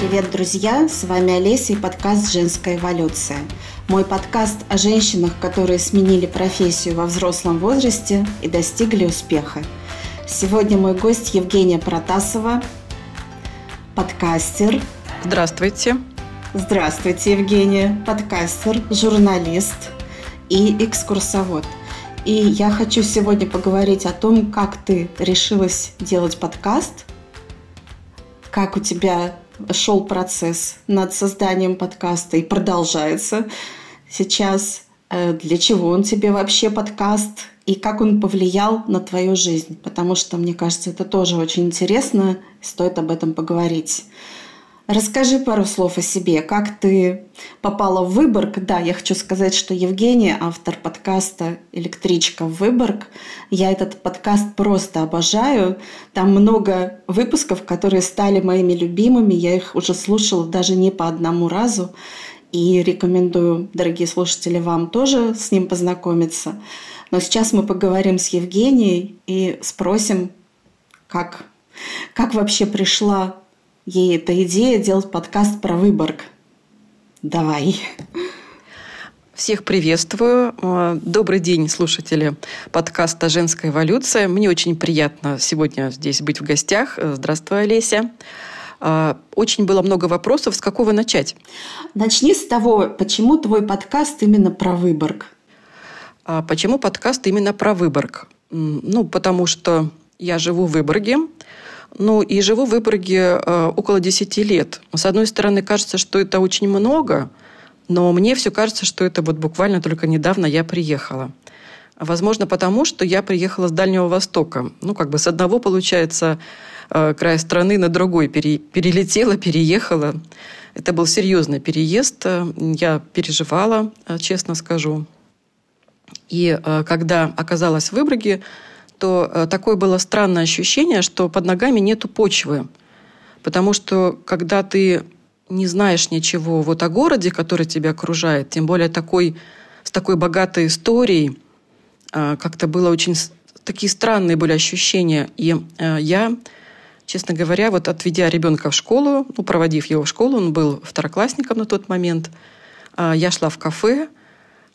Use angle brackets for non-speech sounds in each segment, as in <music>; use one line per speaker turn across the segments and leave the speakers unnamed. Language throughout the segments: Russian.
Привет, друзья! С вами Олеся и подкаст «Женская эволюция». Мой подкаст о женщинах, которые сменили профессию во взрослом возрасте и достигли успеха. Сегодня мой гость Евгения Протасова, подкастер.
Здравствуйте.
Здравствуйте, Евгения. Подкастер, журналист и экскурсовод. И я хочу сегодня поговорить о том, как ты решилась делать подкаст, как у тебя шел процесс над созданием подкаста и продолжается сейчас. Э, для чего он тебе вообще подкаст и как он повлиял на твою жизнь? Потому что, мне кажется, это тоже очень интересно, стоит об этом поговорить. Расскажи пару слов о себе. Как ты попала в Выборг? Да, я хочу сказать, что Евгения, автор подкаста «Электричка в Выборг». Я этот подкаст просто обожаю. Там много выпусков, которые стали моими любимыми. Я их уже слушала даже не по одному разу. И рекомендую, дорогие слушатели, вам тоже с ним познакомиться. Но сейчас мы поговорим с Евгенией и спросим, как, как вообще пришла ей эта идея делать подкаст про Выборг. Давай.
Всех приветствую. Э, добрый день, слушатели подкаста «Женская эволюция». Мне очень приятно сегодня здесь быть в гостях. Э, здравствуй, Олеся. Э, очень было много вопросов. С какого начать?
Начни с того, почему твой подкаст именно про Выборг?
А почему подкаст именно про Выборг? Ну, потому что я живу в Выборге, ну, и живу в Выборге э, около 10 лет. С одной стороны, кажется, что это очень много, но мне все кажется, что это вот буквально только недавно я приехала. Возможно, потому что я приехала с Дальнего Востока. Ну, как бы с одного, получается, э, края страны на другой пере, перелетела, переехала. Это был серьезный переезд. Я переживала, э, честно скажу. И когда оказалась в Выборге, то э, такое было странное ощущение, что под ногами нету почвы. Потому что когда ты не знаешь ничего вот о городе, который тебя окружает, тем более такой, с такой богатой историей, э, как-то было очень... Такие странные были ощущения. И э, я, честно говоря, вот отведя ребенка в школу, ну, проводив его в школу, он был второклассником на тот момент, я шла в кафе,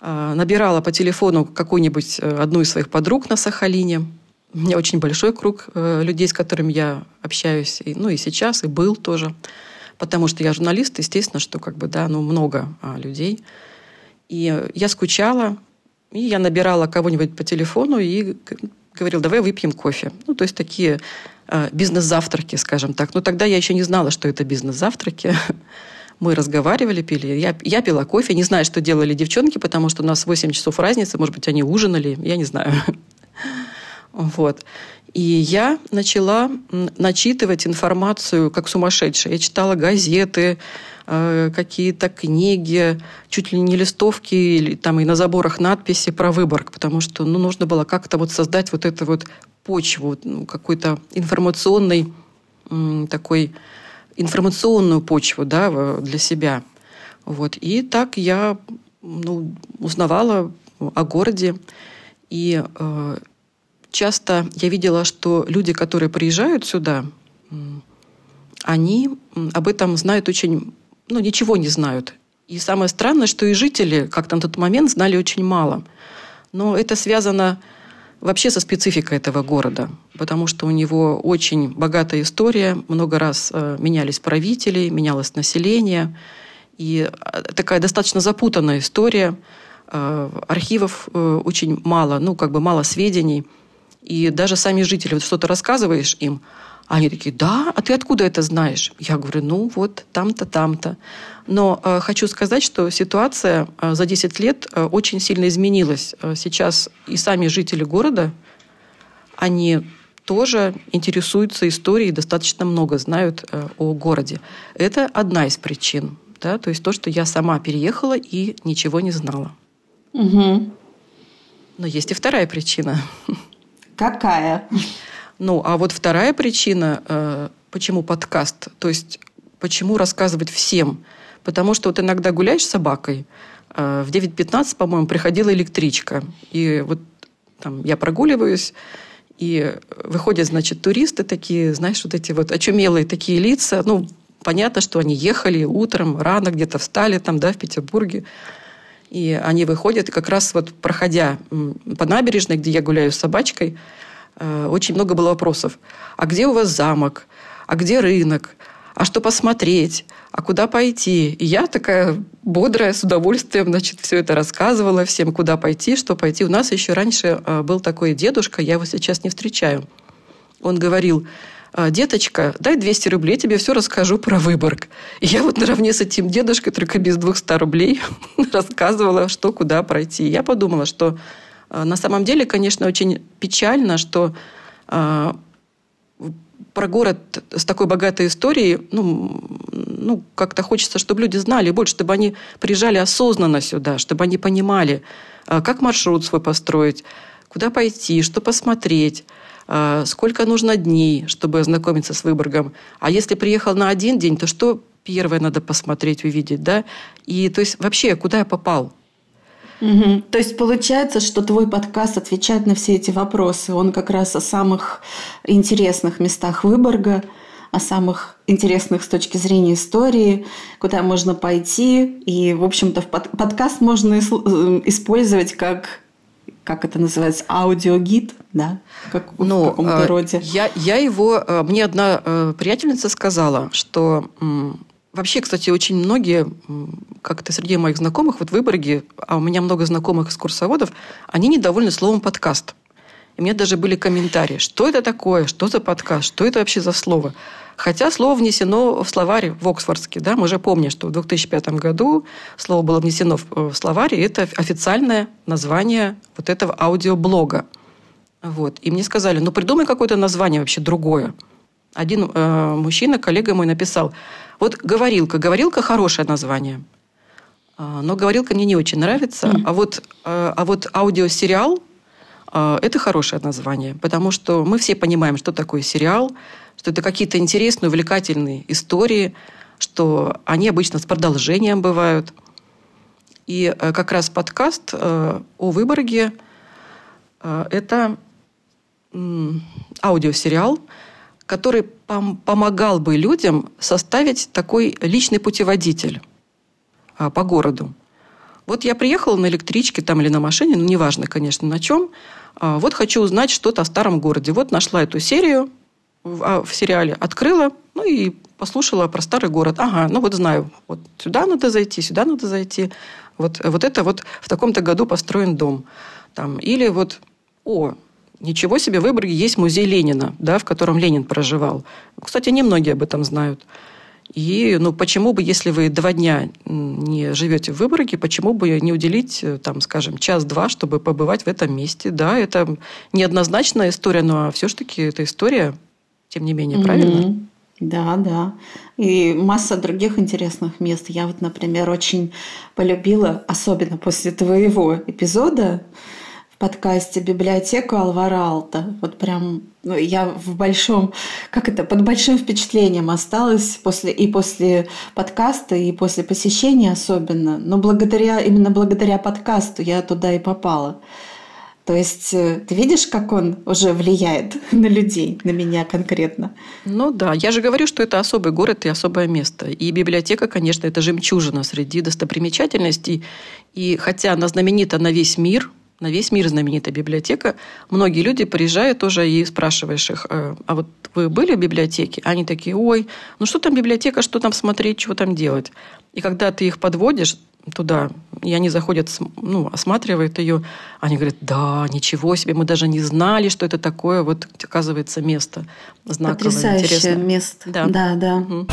набирала по телефону какую-нибудь э, одну из своих подруг на Сахалине. У меня очень большой круг э, людей, с которыми я общаюсь, и, ну и сейчас, и был тоже. Потому что я журналист, естественно, что как бы, да, ну много а, людей. И я скучала, и я набирала кого-нибудь по телефону и говорил, давай выпьем кофе. Ну, то есть такие э, бизнес-завтраки, скажем так. Но тогда я еще не знала, что это бизнес-завтраки. <laughs> Мы разговаривали, пили. Я, я пила кофе. Не знаю, что делали девчонки, потому что у нас 8 часов разницы. Может быть, они ужинали. Я не знаю. <laughs> Вот. И я начала начитывать информацию как сумасшедшая. Я читала газеты, э, какие-то книги, чуть ли не листовки, или там и на заборах надписи про Выборг, потому что ну, нужно было как-то вот создать вот эту вот почву, ну, какой-то информационный такой информационную почву да, для себя. Вот. И так я ну, узнавала о городе. И э, часто я видела, что люди, которые приезжают сюда, они об этом знают очень, ну, ничего не знают. И самое странное, что и жители как-то на тот момент знали очень мало. Но это связано вообще со спецификой этого города, потому что у него очень богатая история, много раз э, менялись правители, менялось население, и э, такая достаточно запутанная история, э, архивов очень мало, ну, как бы мало сведений, и даже сами жители, вот что-то рассказываешь им, они такие, да, а ты откуда это знаешь? Я говорю, ну вот там-то, там-то. Но э, хочу сказать, что ситуация э, за 10 лет э, очень сильно изменилась. Э, сейчас и сами жители города, они тоже интересуются историей, достаточно много знают э, о городе. Это одна из причин. Да? То есть то, что я сама переехала и ничего не знала.
Угу.
Но есть и вторая причина.
Какая?
Ну, а вот вторая причина, э, почему подкаст, то есть почему рассказывать всем. Потому что вот иногда гуляешь с собакой, э, в 9.15, по-моему, приходила электричка. И вот там я прогуливаюсь, и выходят, значит, туристы такие, знаешь, вот эти вот очумелые такие лица, ну, понятно, что они ехали утром, рано где-то встали там, да, в Петербурге. И они выходят, и как раз вот проходя по набережной, где я гуляю с собачкой, очень много было вопросов. А где у вас замок? А где рынок? А что посмотреть? А куда пойти? И я такая бодрая, с удовольствием, значит, все это рассказывала всем, куда пойти, что пойти. У нас еще раньше э, был такой дедушка, я его сейчас не встречаю. Он говорил, «А, деточка, дай 200 рублей, тебе все расскажу про Выборг. И я вот наравне с этим дедушкой, только без 200 рублей, <laughs> рассказывала, что куда пройти. Я подумала, что на самом деле, конечно, очень печально, что а, про город с такой богатой историей, ну, ну, как-то хочется, чтобы люди знали больше, чтобы они приезжали осознанно сюда, чтобы они понимали, как маршрут свой построить, куда пойти, что посмотреть, а, сколько нужно дней, чтобы ознакомиться с Выборгом. А если приехал на один день, то что первое надо посмотреть, увидеть, да? И то есть вообще, куда я попал?
Угу. То есть получается, что твой подкаст отвечает на все эти вопросы. Он как раз о самых интересных местах Выборга, о самых интересных с точки зрения истории, куда можно пойти. И, в общем-то, под подкаст можно э, использовать как как это называется, аудиогид, да, как ну, в каком-то
э, роде. Я, я его, э, мне одна приятельница сказала, что вообще, кстати, очень многие, как-то среди моих знакомых, вот в Выборге, а у меня много знакомых экскурсоводов, они недовольны словом подкаст. И у меня даже были комментарии, что это такое, что за подкаст, что это вообще за слово. Хотя слово внесено в словарь в Оксфордский. Да? Мы же помним, что в 2005 году слово было внесено в словарь, и это официальное название вот этого аудиоблога. Вот. И мне сказали, ну придумай какое-то название вообще другое. Один э, мужчина, коллега мой, написал, вот «говорилка». «Говорилка» – хорошее название. А, но «говорилка» мне не очень нравится. Mm. А, вот, э, а вот аудиосериал э, – это хорошее название. Потому что мы все понимаем, что такое сериал – что это какие-то интересные, увлекательные истории, что они обычно с продолжением бывают. И как раз подкаст о Выборге это аудиосериал, который пом помогал бы людям составить такой личный путеводитель по городу. Вот я приехала на электричке там или на машине, ну, неважно, конечно, на чем. Вот хочу узнать что-то о старом городе. Вот нашла эту серию – в, а, в сериале открыла, ну и послушала про старый город. Ага, ну вот знаю, вот сюда надо зайти, сюда надо зайти. Вот, вот это вот в таком-то году построен дом. Там, или вот, о, ничего себе, в Выборге есть музей Ленина, да, в котором Ленин проживал. Кстати, немногие об этом знают. И ну, почему бы, если вы два дня не живете в Выборге, почему бы не уделить, там, скажем, час-два, чтобы побывать в этом месте? Да, это неоднозначная история, но все-таки это история тем не менее, правильно?
Да, да. И масса других интересных мест. Я вот, например, очень полюбила, особенно после твоего эпизода подкасте «Библиотеку Алвара Алта». Вот прям ну, я в большом, как это, под большим впечатлением осталась после, и после подкаста, и после посещения особенно. Но благодаря, именно благодаря подкасту я туда и попала. То есть э, ты видишь, как он уже влияет <laughs> на людей, на меня конкретно?
Ну да, я же говорю, что это особый город и особое место. И библиотека, конечно, это жемчужина среди достопримечательностей. И хотя она знаменита на весь мир, на весь мир знаменита библиотека, многие люди приезжают тоже и спрашиваешь их, «Э, а вот вы были в библиотеке? Они такие, ой, ну что там библиотека, что там смотреть, чего там делать? И когда ты их подводишь, туда, и они заходят, ну, осматривают ее, они говорят, да, ничего себе, мы даже не знали, что это такое, вот оказывается место знаковое,
Потрясающее интересное. место. Да, да. да. Угу.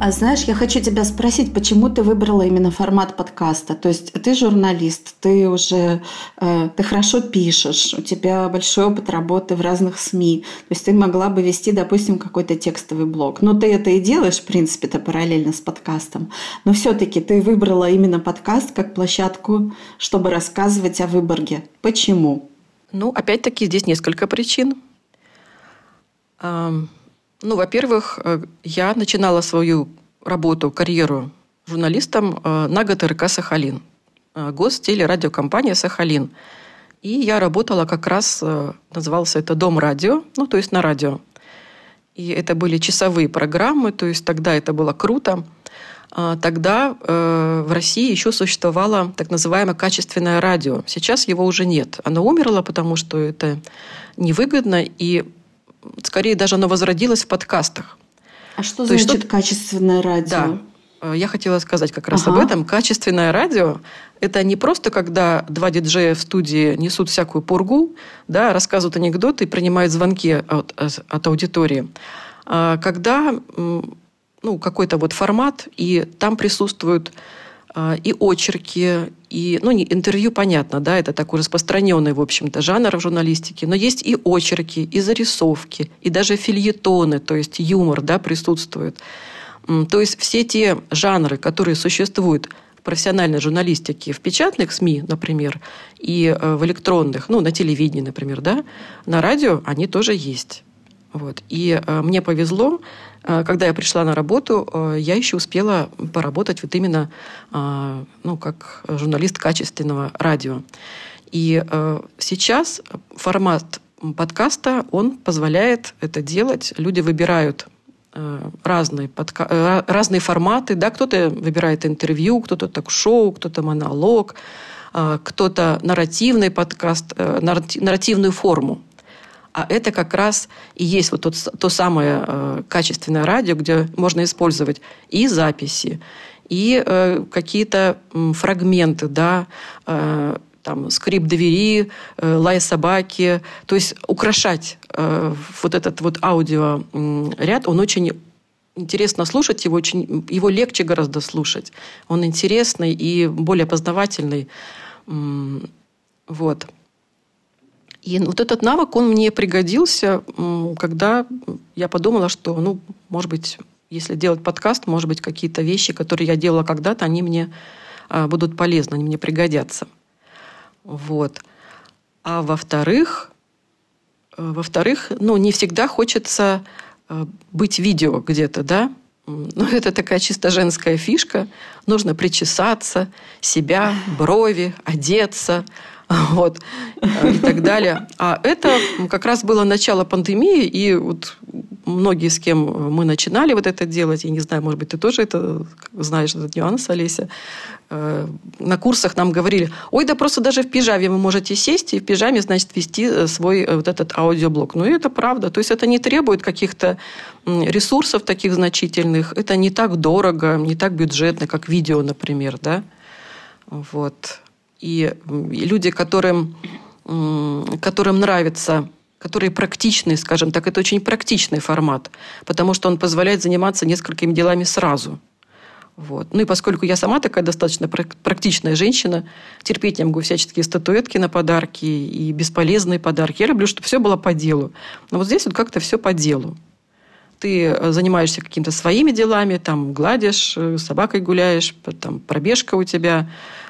А знаешь, я хочу тебя спросить, почему ты выбрала именно формат подкаста? То есть ты журналист, ты уже э, ты хорошо пишешь, у тебя большой опыт работы в разных СМИ. То есть ты могла бы вести, допустим, какой-то текстовый блог. Но ты это и делаешь, в принципе, это параллельно с подкастом. Но все-таки ты выбрала именно подкаст как площадку, чтобы рассказывать о Выборге. Почему?
Ну, опять-таки, здесь несколько причин. Ну, во-первых, э, я начинала свою работу, карьеру журналистом э, на ГТРК «Сахалин», э, гостелерадиокомпания «Сахалин». И я работала как раз, назывался это «Дом радио», ну, то есть на радио. и это были часовые программы, то есть тогда это было круто. А, тогда в России еще существовало так называемое качественное радио. Сейчас его уже нет. Оно умерло, потому что это невыгодно, и скорее даже оно возродилось в подкастах.
А что То значит что... качественное радио?
Да. Э, я хотела сказать как раз ага. об этом. Качественное радио – это не просто, когда два диджея в студии несут всякую пургу, да, рассказывают анекдоты и принимают звонки от, от аудитории. А когда ну, какой-то вот формат, и там присутствуют и очерки, и, ну, не, интервью, понятно, да, это такой распространенный, в общем-то, жанр в журналистике, но есть и очерки, и зарисовки, и даже фильетоны, то есть юмор, да, присутствует. То есть все те жанры, которые существуют в профессиональной журналистике, в печатных СМИ, например, и э, в электронных, ну, на телевидении, например, да, на радио, они тоже есть. Вот. И э, мне повезло, когда я пришла на работу, э, я еще успела поработать вот именно э, ну, как журналист качественного радио. И э, сейчас формат подкаста, он позволяет это делать. Люди выбирают э, разные, подка... Э, разные форматы. Да? Кто-то выбирает интервью, кто-то ток-шоу, кто-то монолог, э, кто-то нарративный подкаст, нарративную форму. А это как раз и есть вот тот, то самое э, качественное радио, где можно использовать и записи, и э, какие-то э, фрагменты, да, э, там, скрип двери, э, лай собаки. То есть украшать э, вот этот вот аудиоряд, он очень интересно слушать его, очень, его легче гораздо слушать. Он интересный и более познавательный. Вот. И вот этот навык, он мне пригодился, когда я подумала, что, ну, может быть, если делать подкаст, может быть, какие-то вещи, которые я делала когда-то, они мне а, будут полезны, они мне пригодятся. Вот. А во-вторых, э, во-вторых, ну, не всегда хочется э, быть видео где-то, да, ну, <laughs> это такая чисто женская фишка. Нужно причесаться, себя, брови, одеться, <laughs> вот, э, и так далее. А это как раз было начало пандемии, и вот многие, с кем мы начинали вот это делать, я не знаю, может быть, ты тоже это знаешь, этот нюанс, Олеся, э, на курсах нам говорили, ой, да просто даже в пижаме вы можете сесть и в пижаме, значит, вести э, свой вот этот аудиоблог. Ну, и это правда. То есть это не требует каких-то ресурсов таких значительных, это не так дорого, не так бюджетно, как видео, например, да. Вот. И, люди, которым, которым нравится которые практичные, скажем так, это очень практичный формат, потому что он позволяет заниматься несколькими делами сразу. Вот. Ну и поскольку я сама такая достаточно практичная женщина, терпеть не могу всяческие статуэтки на подарки и бесполезные подарки. Я люблю, чтобы все было по делу. Но вот здесь вот как-то все по делу. Ты э, занимаешься какими-то своими делами, там гладишь, э, собакой гуляешь, там пробежка у тебя,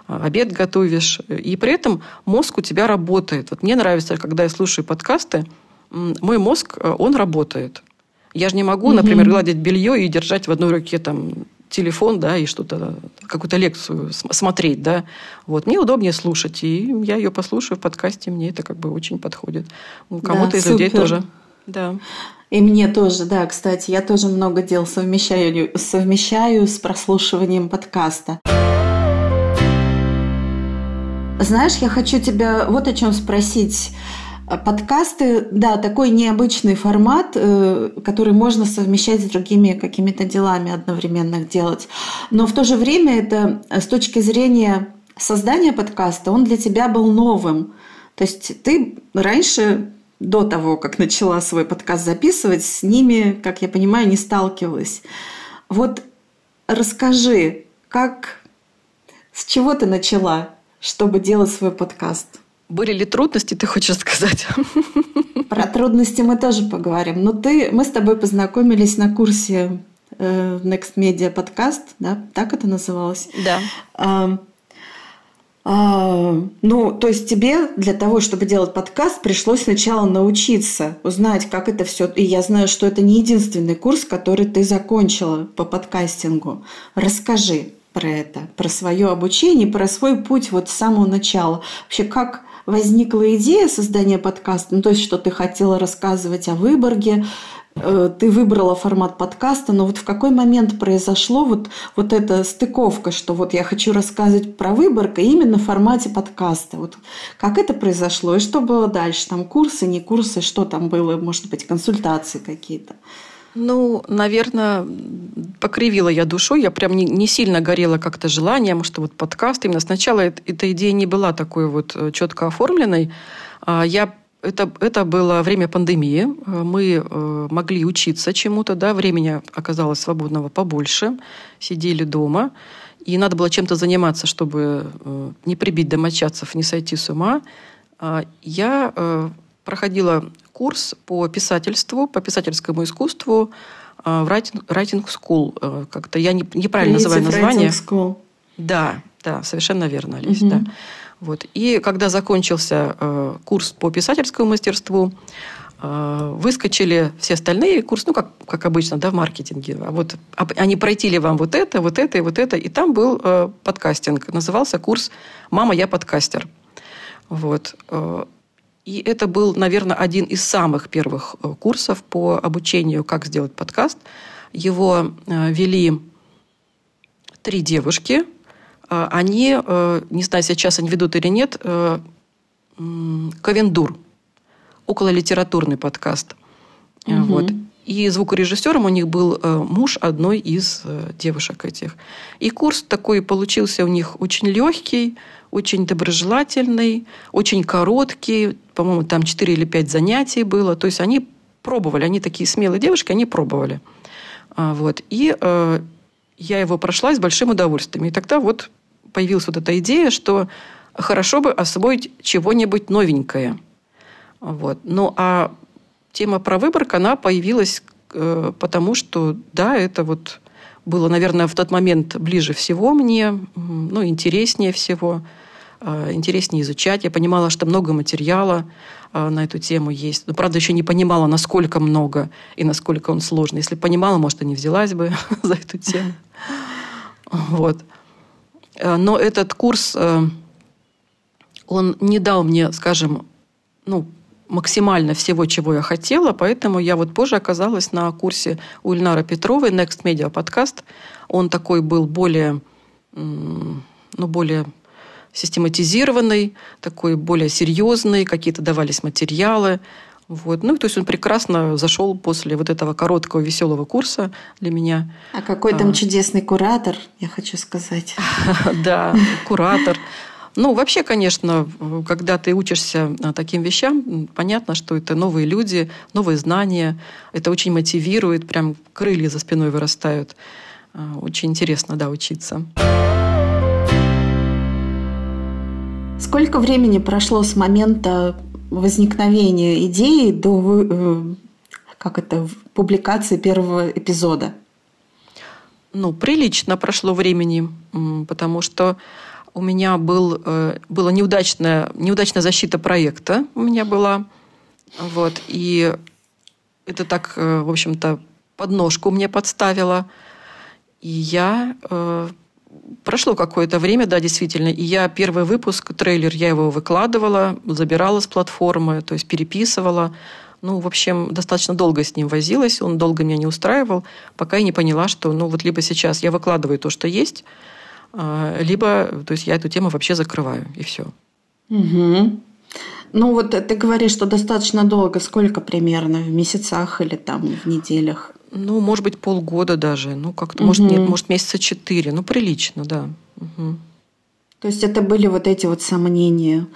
обед готовишь, и при этом мозг у тебя работает. Вот мне нравится, когда я слушаю подкасты, мой мозг, э, он работает. Я же не могу, например, гладить белье и держать в одной руке там телефон, да, и что-то, какую-то лекцию смотреть, да. Вот. Мне удобнее слушать, и я ее послушаю в подкасте, мне это как бы очень подходит. Кому-то да, из супер. людей тоже. Да.
И мне тоже, да, кстати, я тоже много дел совмещаю, совмещаю с прослушиванием подкаста. Знаешь, я хочу тебя вот о чем спросить. Подкасты, да, такой необычный формат, э, который можно совмещать с другими какими-то делами одновременно делать. Но в то же время это с точки зрения создания подкаста, он для тебя был новым. То есть ты раньше, до того, как начала свой подкаст записывать, с ними, как я понимаю, не сталкивалась. Вот расскажи, как, с чего ты начала? Чтобы делать свой подкаст.
Были ли трудности, ты хочешь сказать?
Про трудности мы тоже поговорим. Но ты, мы с тобой познакомились на курсе э, Next Media Podcast, да? Так это называлось?
Да. А,
а, ну, то есть тебе для того, чтобы делать подкаст, пришлось сначала научиться, узнать, как это все. И я знаю, что это не единственный курс, который ты закончила по подкастингу. Расскажи, про это, про свое обучение, про свой путь вот с самого начала. Вообще, как возникла идея создания подкаста, ну, то есть, что ты хотела рассказывать о Выборге, э, ты выбрала формат подкаста, но вот в какой момент произошло вот, вот эта стыковка, что вот я хочу рассказывать про Выборг именно в формате подкаста. Вот как это произошло и что было дальше? Там курсы, не курсы, что там было, может быть, консультации какие-то?
Ну, наверное, покривила я душой. Я прям не, не сильно горела как-то желанием, что вот подкаст. Именно сначала эта идея не была такой вот э, четко оформленной. А я это, это было время пандемии. Мы э, могли учиться чему-то, да, времени оказалось свободного побольше, сидели дома, и надо было чем-то заниматься, чтобы э, не прибить домочадцев, не сойти с ума. А я проходила курс по писательству, по писательскому искусству э, в Writing, writing School. Э, как-то я не, неправильно называю название. School. Да, да, совершенно верно, Олесь, угу. да. Вот. И когда закончился э, курс по писательскому мастерству, э, выскочили все остальные курсы, ну, как, как обычно, да, в маркетинге. А вот они пройти ли вам вот это, вот это и вот это. И там был э, подкастинг. Назывался курс «Мама, я подкастер». Вот. И это был, наверное, один из самых первых э, курсов по обучению, как сделать подкаст. Его э, вели три девушки. Э, они, не знаю, сейчас они ведут или нет, Ковендур, около литературный подкаст. Угу. Вот. И звукорежиссером у них был муж одной из девушек этих. И курс такой получился у них очень легкий, очень доброжелательный, очень короткий, по-моему, там 4 или 5 занятий было. То есть они пробовали, они такие смелые девушки, они пробовали. А, вот. И э, я его прошла с большим удовольствием. И тогда вот появилась вот эта идея, что хорошо бы освоить чего-нибудь новенькое. Вот. Ну, а тема про выборг, она появилась э, потому, что, да, это вот было, наверное, в тот момент ближе всего мне, ну, интереснее всего. Э, интереснее изучать. Я понимала, что много материала э, на эту тему есть. Но, правда, еще не понимала, насколько много и насколько он сложный. Если понимала, может, и не взялась бы <laughs> за эту тему. Вот. Э, но этот курс, он не дал мне, скажем, ну, максимально всего, чего я хотела, поэтому я вот позже оказалась на курсе у Ильнара Петровой Next Media Podcast. Он такой был более, ну, более систематизированный, такой более серьезный, какие-то давались материалы. Вот. Ну, то есть он прекрасно зашел после вот этого короткого веселого курса для меня.
А какой там а. чудесный куратор, я хочу сказать. <laughs>
Да, куратор. Ну, вообще, конечно, когда ты учишься таким вещам, понятно, что это новые люди, новые знания. Это очень мотивирует, прям крылья за спиной вырастают. А, очень интересно, да, учиться.
Сколько времени прошло с момента возникновения идеи до э, как это, публикации первого эпизода?
Ну, прилично прошло времени, потому что у меня был, э, была неудачная, неудачная защита проекта у меня была. Вот, и это так, э, в общем-то, подножку мне подставило. И я прошло какое-то время, да, действительно. И я первый выпуск, трейлер, я его выкладывала, забирала с платформы, то есть переписывала. Ну, в общем, достаточно долго с ним возилась, он долго меня не устраивал, пока я не поняла, что, ну, вот либо сейчас я выкладываю то, что есть, либо, то есть я эту тему вообще закрываю, и все.
Угу. Ну, вот ты говоришь, что достаточно долго. Сколько примерно? В месяцах или там в неделях?
Ну, может быть, полгода даже. Ну, как-то, угу. может, нет, может, месяца четыре. Ну, прилично, да. Угу.
То есть это были вот эти вот сомнения.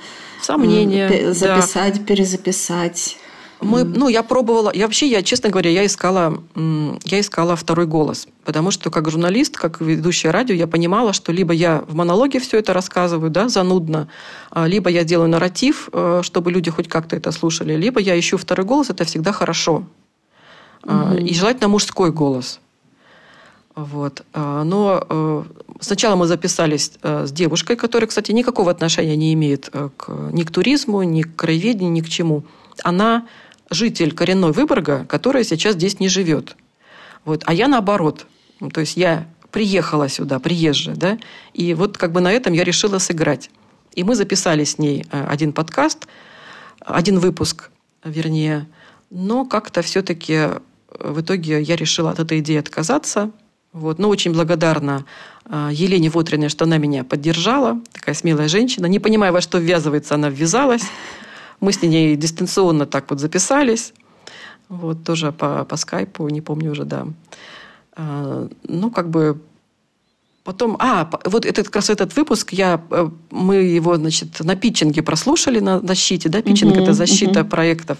Сомнения.
Записать, да. перезаписать.
Мы, ну, я пробовала, я вообще, я, честно говоря, я искала, я искала второй голос, потому что как журналист, как ведущая радио, я понимала, что либо я в монологе все это рассказываю, да, занудно, а, либо я делаю нарратив, э, чтобы люди хоть как-то это слушали, либо я ищу второй голос, это всегда хорошо, угу. и желательно мужской голос. Вот. А, но э, сначала мы записались э, с девушкой, которая, кстати, никакого отношения не имеет к, ни к туризму, ни к краеведению, ни к чему. Она житель коренной Выборга, которая сейчас здесь не живет. Вот. А я наоборот. То есть я приехала сюда, приезжая, да, и вот как бы на этом я решила сыграть. И мы записали с ней один подкаст, один выпуск, вернее, но как-то все-таки в итоге я решила от этой идеи отказаться. Вот. Но очень благодарна Елене Вотриной, что она меня поддержала. Такая смелая женщина. Не понимая, во что ввязывается, она ввязалась. Мы с ней дистанционно так вот записались. Вот тоже по, по скайпу, не помню уже, да. Ну, как бы Потом, а, вот этот как раз этот выпуск, я, э, мы его, значит, на питчинге прослушали на защите, да, питчинг uh-huh, – это защита uh-huh. проектов.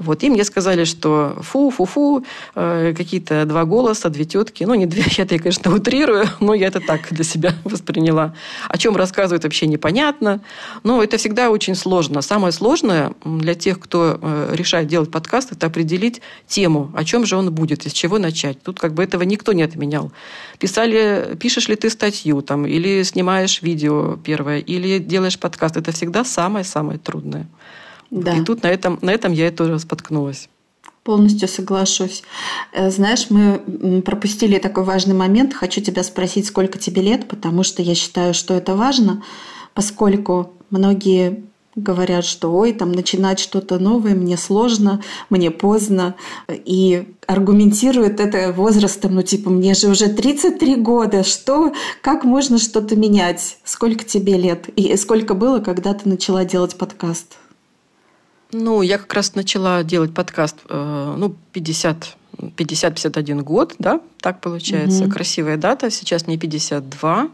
Вот, и мне сказали, что фу, фу, фу, э, какие-то два голоса, две тетки, ну, не две, <laughs> я это, конечно, утрирую, но я это так для себя <laughs> восприняла. О чем рассказывают, вообще непонятно, но это всегда очень сложно. Самое сложное для тех, кто э, решает делать подкаст, это определить тему, о чем же он будет, из чего начать. Тут как бы этого никто не отменял. Писали, пишешь ли ты статью, там, или снимаешь видео первое, или делаешь подкаст. Это всегда самое-самое трудное. Да. И тут на этом, на этом я и тоже споткнулась.
Полностью соглашусь. Э, знаешь, мы пропустили такой важный момент. Хочу тебя спросить, сколько тебе лет, потому что я считаю, что это важно, поскольку многие говорят, что ой, там начинать что-то новое, мне сложно, мне поздно. И аргументируют это возрастом, ну типа, мне же уже 33 года, что, как можно что-то менять? Сколько тебе лет? И сколько было, когда ты начала делать подкаст?
Ну, я как раз начала делать подкаст, э, ну, 50 50-51 год, да, так получается. Угу. Красивая дата. Сейчас мне 52.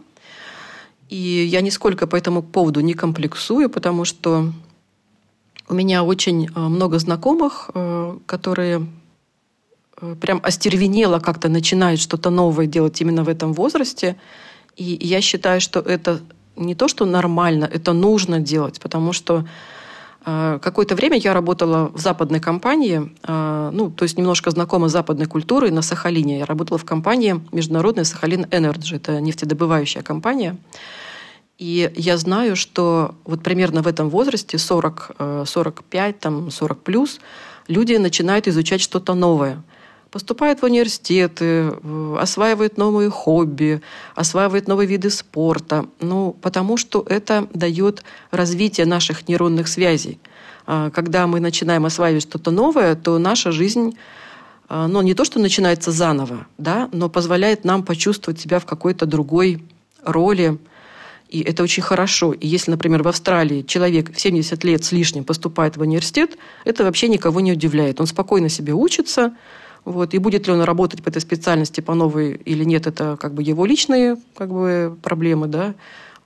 И я нисколько по этому поводу не комплексую, потому что у меня очень э, много знакомых, э, которые э, прям остервенело как-то начинают что-то новое делать именно в этом возрасте. И я считаю, что это не то, что нормально, это нужно делать, потому что Какое-то время я работала в западной компании, ну, то есть немножко знакома с западной культурой на Сахалине. Я работала в компании международная Sakhalin Energy, это нефтедобывающая компания. И я знаю, что вот примерно в этом возрасте, 40, 45, э, там, 40 плюс, люди начинают изучать что-то новое. Поступают в университеты, осваивают новые хобби, осваивают новые виды спорта. Ну, потому что это дает развитие наших нейронных связей. А, когда мы начинаем осваивать что-то новое, то наша жизнь а, ну, не то, что начинается заново, да, но позволяет нам почувствовать себя в какой-то другой роли, и это очень хорошо. И если, например, в Австралии человек в 70 лет с лишним поступает в университет, это вообще никого не удивляет. Он спокойно себе учится, вот. И будет ли он работать по этой специальности по новой или нет, это как бы его личные как бы, проблемы. Да?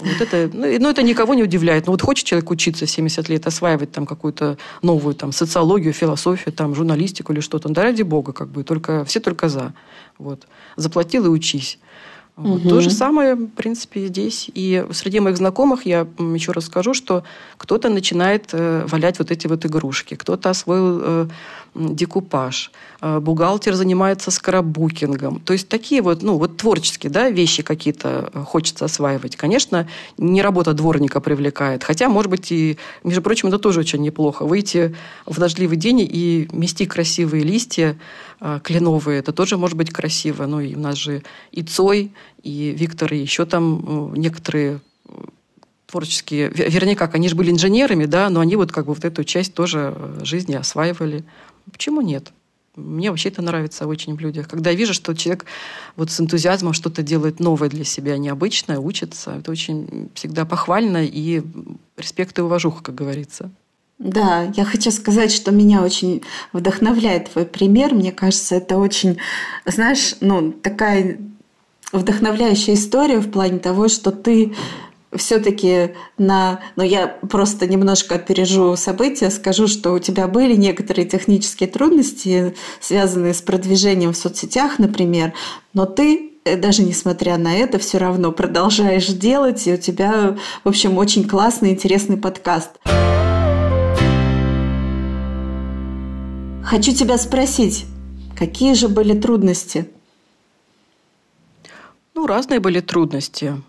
Вот это, ну, ну, это никого не удивляет. Ну, вот хочет человек учиться 70 лет, осваивать там какую-то новую там, социологию, философию, там, журналистику или что-то. Да ради бога, как бы, только, все только за. Вот. Заплатил и учись. Вот. Угу. То же самое, в принципе, здесь. И среди моих знакомых я еще раз скажу, что кто-то начинает э, валять вот эти вот игрушки, кто-то освоил э, декупаж, э, бухгалтер занимается скраббукингом. То есть такие вот, ну, вот творческие да, вещи какие-то э, хочется осваивать. Конечно, не работа дворника привлекает. Хотя, может быть, и, между прочим, это тоже очень неплохо. Выйти в дождливый день и мести красивые листья э, кленовые, это тоже может быть красиво. Ну, и у нас же и Цой, и Виктор, и еще там некоторые творческие, вернее как, они же были инженерами, да, но они вот как бы вот эту часть тоже жизни осваивали. Почему нет? Мне вообще это нравится очень в людях. Когда я вижу, что человек вот с энтузиазмом что-то делает новое для себя, необычное, учится, это очень всегда похвально и респект и уважуха, как говорится.
Да, я хочу сказать, что меня очень вдохновляет твой пример. Мне кажется, это очень, знаешь, ну, такая вдохновляющая история в плане того, что ты все-таки на... Ну, я просто немножко опережу события, скажу, что у тебя были некоторые технические трудности, связанные с продвижением в соцсетях, например, но ты э, даже несмотря на это, все равно продолжаешь делать, и у тебя, в общем, очень классный, интересный подкаст. Хочу тебя спросить, какие же были трудности?
Ну, разные были трудности.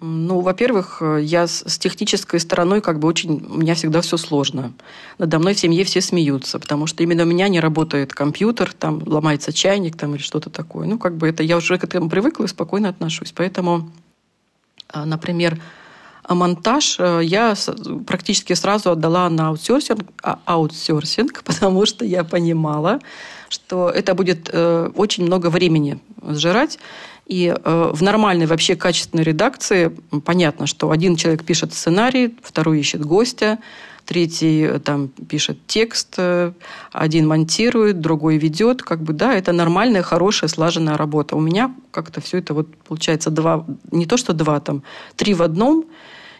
Ну, во-первых, я с, технической стороной как бы очень... У меня всегда все сложно. Надо мной в семье все смеются, потому что именно у меня не работает компьютер, там ломается чайник там, или что-то такое. Ну, как бы это... Я уже к этому привыкла и спокойно отношусь. Поэтому, а, например, монтаж э, я практически сразу отдала на аутсорсинг, аутсорсинг, <laughs> потому что я понимала, что это будет э, очень много времени сжирать. И э, в нормальной вообще качественной редакции понятно, что один человек пишет сценарий, второй ищет гостя, третий э, там пишет текст, э, один монтирует, другой ведет. Как бы, да, это нормальная, хорошая, слаженная работа. У меня как-то все это вот получается два, не то что два, там, три в одном.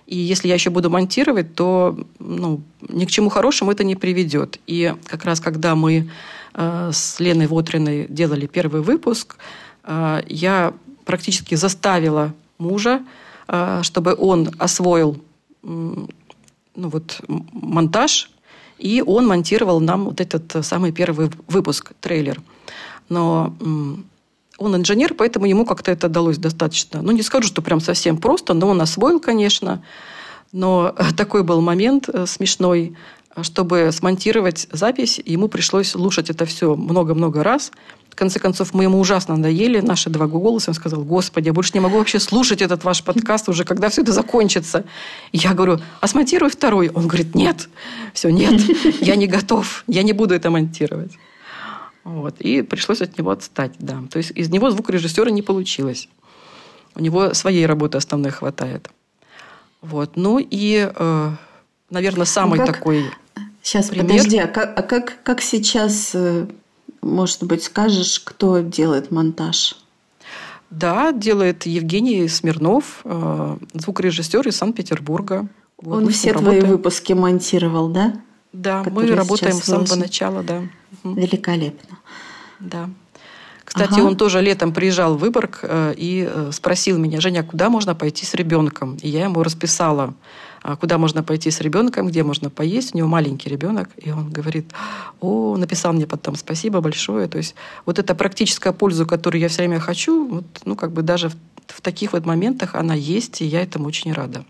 И если я еще буду монтировать, то ну, ни к чему хорошему это не приведет. И как раз когда мы э, с Леной Вотриной делали первый выпуск, я практически заставила мужа, э, чтобы он освоил ну, вот, монтаж, и он монтировал нам вот этот самый первый выпуск, трейлер. Но он инженер, поэтому ему как-то это далось достаточно. Ну, не скажу, что прям совсем просто, но он освоил, конечно. Но <laughs> такой был момент э, смешной, чтобы смонтировать запись, ему пришлось слушать это все много-много раз. В конце концов, мы ему ужасно надоели, наши два голоса. Он сказал, господи, я больше не могу вообще слушать этот ваш подкаст уже, когда все это закончится. Я говорю, а смонтируй второй. Он говорит, нет, все, нет, я не готов, я не буду это монтировать. Вот. И пришлось от него отстать, да. То есть из него звукорежиссера не получилось. У него своей работы основной хватает. Вот. Ну и, э, наверное, самый ну, как... такой
Сейчас, пример... подожди, а как, а как, как сейчас э, может быть, скажешь, кто делает монтаж?
Да, делает Евгений Смирнов, э, звукорежиссер из Санкт-Петербурга.
Вот, Он все твои работаем. выпуски монтировал, да?
Да, мы работаем с самого начала, да.
Великолепно.
Да. Кстати, ага. он тоже летом приезжал в Выборг э, и спросил меня, Женя, куда можно пойти с ребенком? И я ему расписала куда можно пойти с ребенком, где можно поесть. У него маленький ребенок, и он говорит, о, написал мне потом спасибо большое. То есть вот эта практическая польза, которую я все время хочу, вот, ну как бы даже в, в таких вот моментах она есть, и я этому очень рада.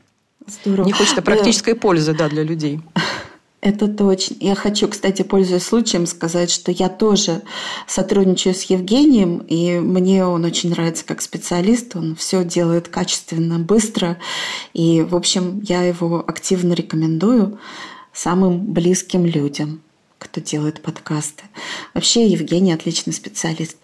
Здорово. Мне хочется практической пользы, да, для людей. <laughs>
Это точно. Я хочу, кстати, пользуясь случаем, сказать, что я тоже сотрудничаю с Евгением, и мне он очень нравится как специалист. Он все делает качественно, быстро. И, в общем, я его активно рекомендую самым близким людям кто делает подкасты. Вообще Евгений отличный специалист.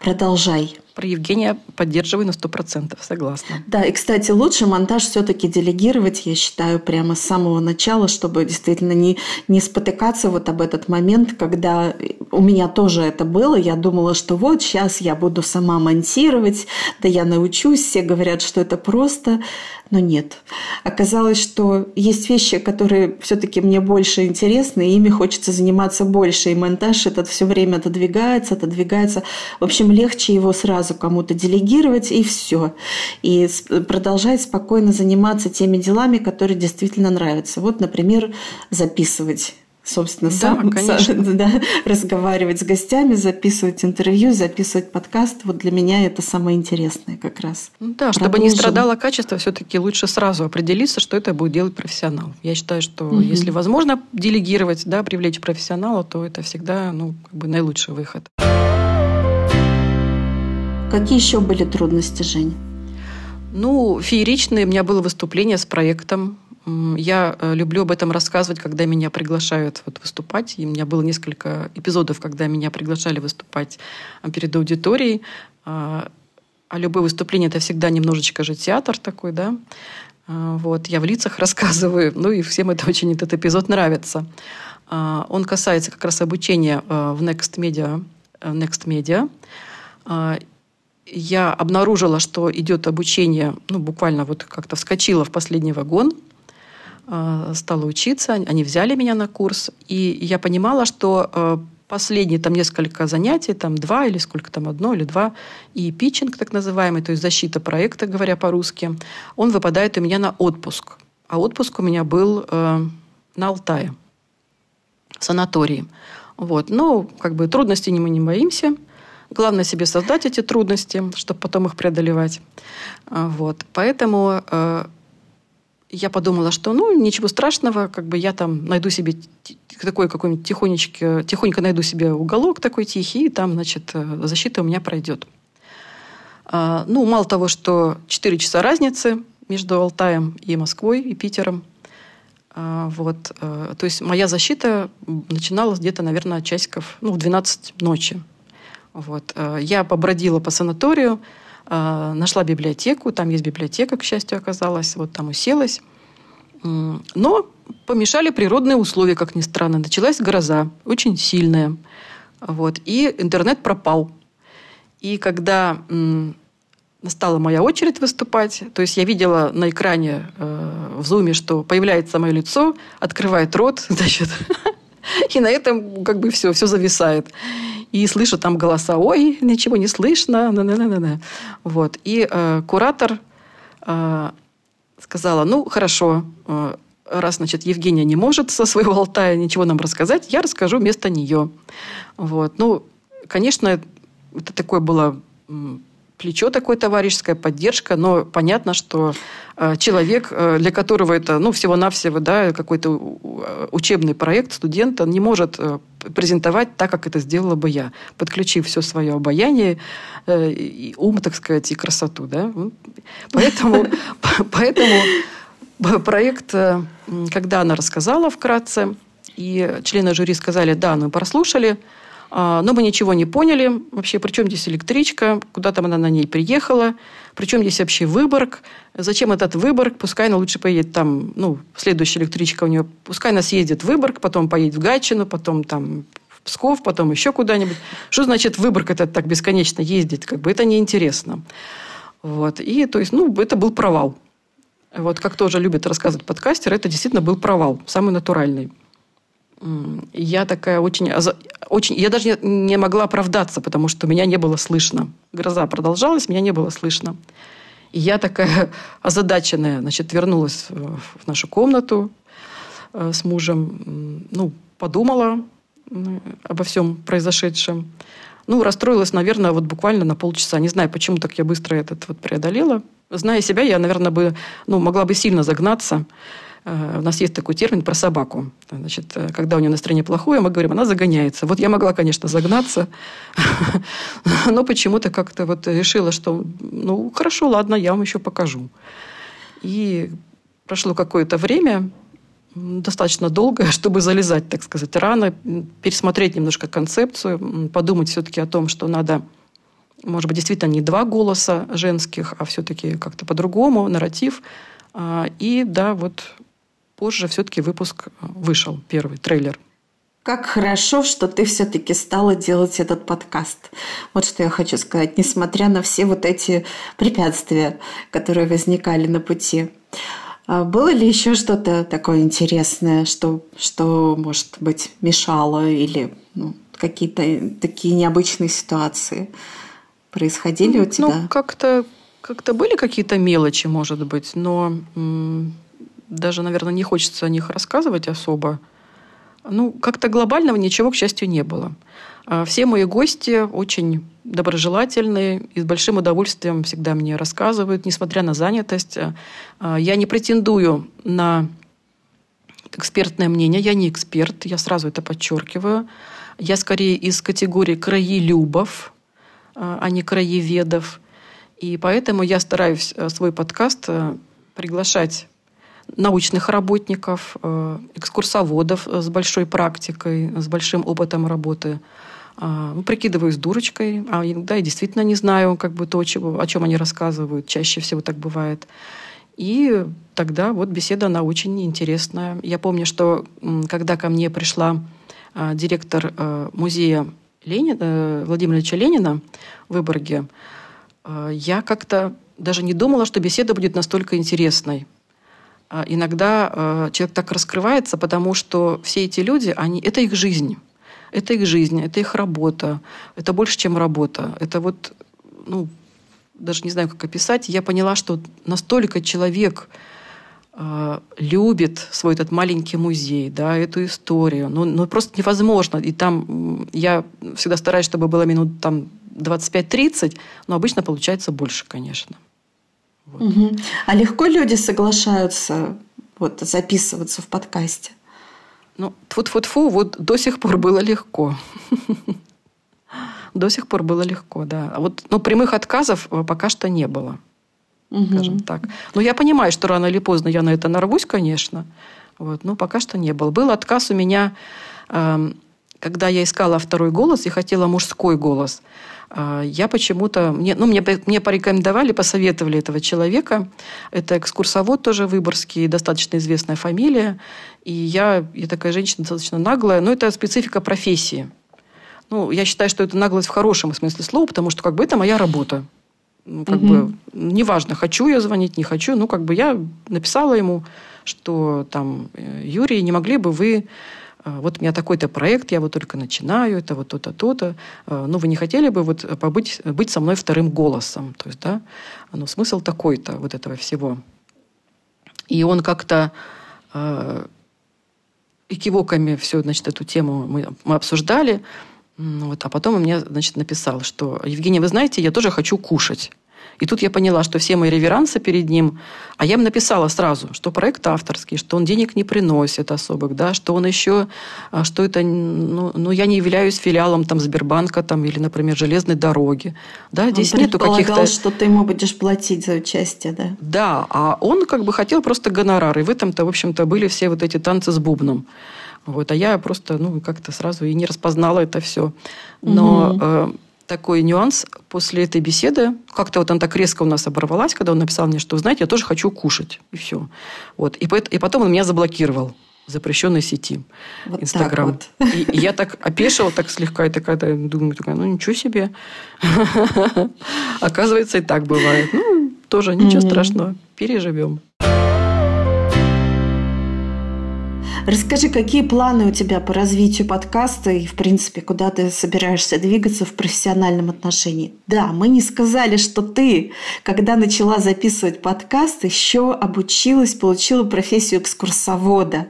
Продолжай.
Про Евгения поддерживаю на сто процентов, согласна.
Да, и, кстати, лучше монтаж все-таки делегировать, я считаю, прямо с самого начала, чтобы действительно не, не спотыкаться вот об этот момент, когда у меня тоже это было. Я думала, что вот сейчас я буду сама монтировать, да я научусь. Все говорят, что это просто но нет. Оказалось, что есть вещи, которые все-таки мне больше интересны, и ими хочется заниматься больше. И монтаж этот все время отодвигается, отодвигается. В общем, легче его сразу кому-то делегировать, и все. И продолжать спокойно заниматься теми делами, которые действительно нравятся. Вот, например, записывать собственно, да, сам, конечно. Сам, <laughs> да, разговаривать с гостями, записывать интервью, записывать подкаст. Вот для меня это самое интересное как раз.
Ну да, чтобы не страдало качество, все-таки лучше сразу определиться, что это будет делать профессионал. Я считаю, что угу. если возможно делегировать, да, привлечь профессионала, то это всегда ну, как бы наилучший выход.
Какие еще были трудности, Жень?
Ну, фееричные. У меня было выступление с проектом я э, люблю об этом рассказывать, когда меня приглашают вот выступать. И у меня было несколько эпизодов, когда меня приглашали выступать э, перед аудиторией. А, а любое выступление – это всегда немножечко же театр такой, да. А, вот, я в лицах <laughs> рассказываю, ну и всем это очень этот эпизод нравится. А, он касается как раз обучения э, в Next Media. Next Media. Я обнаружила, что идет обучение, ну, буквально вот как-то вскочила в последний вагон – Э, стала учиться, они взяли меня на курс, и я понимала, что э, последние там несколько занятий, там два или сколько там, одно или два, и питчинг так называемый, то есть защита проекта, говоря по-русски, он выпадает у меня на отпуск. А отпуск у меня был э, на Алтае, в санатории. Вот. Ну, как бы трудностей мы не боимся. Главное себе создать эти трудности, чтобы потом их преодолевать. Вот. Поэтому я подумала, что ну ничего страшного, как бы я там найду себе такой какой-нибудь тихонечко, тихонько найду себе уголок такой тихий, и там, значит, э, защита у меня пройдет. А, ну, мало того, что 4 часа разницы между Алтаем и Москвой, и Питером, А, вот. Э, то есть моя защита начиналась где-то, наверное, часиков ну, в 12 ночи. Вот. Э, я побродила по санаторию, э, нашла библиотеку, там есть библиотека, к счастью, оказалась, вот там уселась. Но помешали природные условия, как ни странно. Началась гроза, очень сильная. Вот. И интернет пропал. И когда настала моя очередь выступать. То есть я видела на экране э, в зуме, что появляется мое лицо, открывает рот, <laughs> значит, и на этом как бы все, все зависает. И слышу там голоса, ой, ничего не слышно, на -на -на -на -на. Вот. И э, куратор э, сказала, ну, хорошо, э, раз, значит, Евгения не может со своего алтая ничего нам рассказать, я расскажу вместо нее. Вот. Ну, конечно, это такое было плечо такое товарищеская поддержка, но понятно, что э, человек, э, для которого это ну, всего-навсего да, какой-то учебный проект, студент, он не может э, презентовать так, как это сделала бы я, подключив все свое обаяние, и ум, так сказать, и красоту. Да? Поэтому, <laughs> поэтому проект, когда она рассказала вкратце, и члены жюри сказали, да, мы прослушали, но мы ничего не поняли вообще, при чем здесь электричка, куда там она на ней приехала, при чем здесь вообще Выборг, зачем этот Выборг, пускай она лучше поедет там, ну, следующая электричка у нее, пускай она съездит в Выборг, потом поедет в Гатчину, потом там в Псков, потом еще куда-нибудь. Что значит Выборг это так бесконечно ездить? Как бы это неинтересно. Вот. И, то есть, ну, это был провал. Вот как тоже любят рассказывать подкастер, это действительно был провал, самый натуральный я такая очень, очень... Я даже не могла оправдаться, потому что меня не было слышно. Гроза продолжалась, меня не было слышно. И я такая <laughs> озадаченная, значит, вернулась в нашу комнату э, с мужем. Ну, подумала обо всем произошедшем. Ну, расстроилась, наверное, вот буквально на полчаса. Не знаю, почему так я быстро этот вот преодолела. Зная себя, я, наверное, бы, ну, могла бы сильно загнаться. Э, у нас есть такой термин про собаку. Значит, э, когда у нее настроение плохое, мы говорим, она загоняется. Вот я могла, конечно, загнаться, <laughs> но почему-то как-то вот решила, что ну хорошо, ладно, я вам еще покажу. И прошло какое-то время, достаточно долгое, <laughs> чтобы залезать, так сказать, рано, пересмотреть немножко концепцию, подумать все-таки о том, что надо, может быть, действительно не два голоса женских, а все-таки как-то по-другому, нарратив. А, и да, вот позже все-таки выпуск э, вышел, первый трейлер.
Как хорошо, что ты все-таки стала делать этот подкаст. Вот что я хочу сказать, несмотря на все вот эти препятствия, которые возникали на пути. А было ли еще что-то такое интересное, что, что может быть, мешало или ну, какие-то такие необычные ситуации происходили у тебя?
Ну, как-то как-то были какие-то мелочи, может быть, но даже, наверное, не хочется о них рассказывать особо. Ну, как-то глобального ничего, к счастью, не было. А все мои гости очень доброжелательные и с большим удовольствием всегда мне рассказывают, несмотря на занятость. А, я не претендую на экспертное мнение, я не эксперт, я сразу это подчеркиваю. Я скорее из категории краелюбов, а, а не краеведов. И поэтому я стараюсь свой подкаст приглашать научных работников, э, экскурсоводов с большой практикой, с большим опытом работы. А, ну, прикидываюсь дурочкой, а иногда я действительно не знаю как бы то, о чем они рассказывают. Чаще всего так бывает. И тогда вот беседа, она очень интересная. Я помню, что когда ко мне пришла а, директор э, музея Ленина, э, Владимира Ильича Ленина в Выборге, я как-то даже не думала, что беседа будет настолько интересной. А, иногда э, человек так раскрывается, потому что все эти люди, они, это их жизнь. Это их жизнь, это их работа. Это больше, чем работа. Это вот, ну, даже не знаю, как описать. Я поняла, что настолько человек э, любит свой этот маленький музей, да, эту историю. Ну, ну, просто невозможно. И там я всегда стараюсь, чтобы было минут там 25-30, но обычно получается больше, конечно.
Вот. Угу. А легко люди соглашаются вот, записываться в подкасте?
Ну, тфу-тфу-тфу, вот до сих пор было легко. До сих пор было легко, да. А вот, ну, прямых отказов э, пока что не было, угу. скажем так. Но я понимаю, что рано или поздно я на это нарвусь, конечно. Вот. Но пока что не был. Был отказ у меня, эм, когда я искала второй голос и хотела мужской голос. Э, я почему-то... Мне, ну, мне, мне порекомендовали, посоветовали этого человека. Это экскурсовод тоже выборский, достаточно известная фамилия. И я, я такая женщина достаточно наглая. Но это специфика профессии. Ну, я считаю, что это наглость в хорошем смысле слова, потому что как бы это моя работа. Ну, как угу. бы неважно, хочу я звонить, не хочу. Ну, как бы я написала ему, что там, э, Юрий, не могли бы вы вот у меня такой-то проект, я вот только начинаю, это вот то-то, то-то. Э, ну, вы не хотели бы вот побыть, быть со мной вторым голосом? То есть, да, ну, смысл такой-то вот этого всего. И он как-то э, и кивоками все, значит, эту тему мы, мы обсуждали. Вот, а потом он мне, значит, написал, что «Евгения, вы знаете, я тоже хочу кушать». И тут я поняла, что все мои реверансы перед ним, а я им написала сразу, что проект авторский, что он денег не приносит особых, да, что он еще, а, что это, ну, ну я не являюсь филиалом там Сбербанка там или, например, железной дороги, да, здесь
он
нету каких-то.
что ты ему будешь платить за участие, да?
Да, а он как бы хотел просто гонорар, и в этом-то, в общем-то, были все вот эти танцы с бубном. Вот, а я просто, ну, как-то сразу и не распознала это все. Но угу. э, такой нюанс после этой беседы, как-то вот он так резко у нас оборвалась, когда он написал мне, что, знаете, я тоже хочу кушать, и все. Вот, и, и потом он меня заблокировал в запрещенной сети вот Инстаграм. Вот. И, и я так опешила, так слегка, и такая, думаю, такая, ну ничего себе. <laughs> Оказывается, и так бывает. Ну, тоже ничего страшного, переживем.
Расскажи, какие планы у тебя по развитию подкаста и, в принципе, куда ты собираешься двигаться в профессиональном отношении? Да, мы не сказали, что ты, когда начала записывать подкаст, еще обучилась, получила профессию экскурсовода.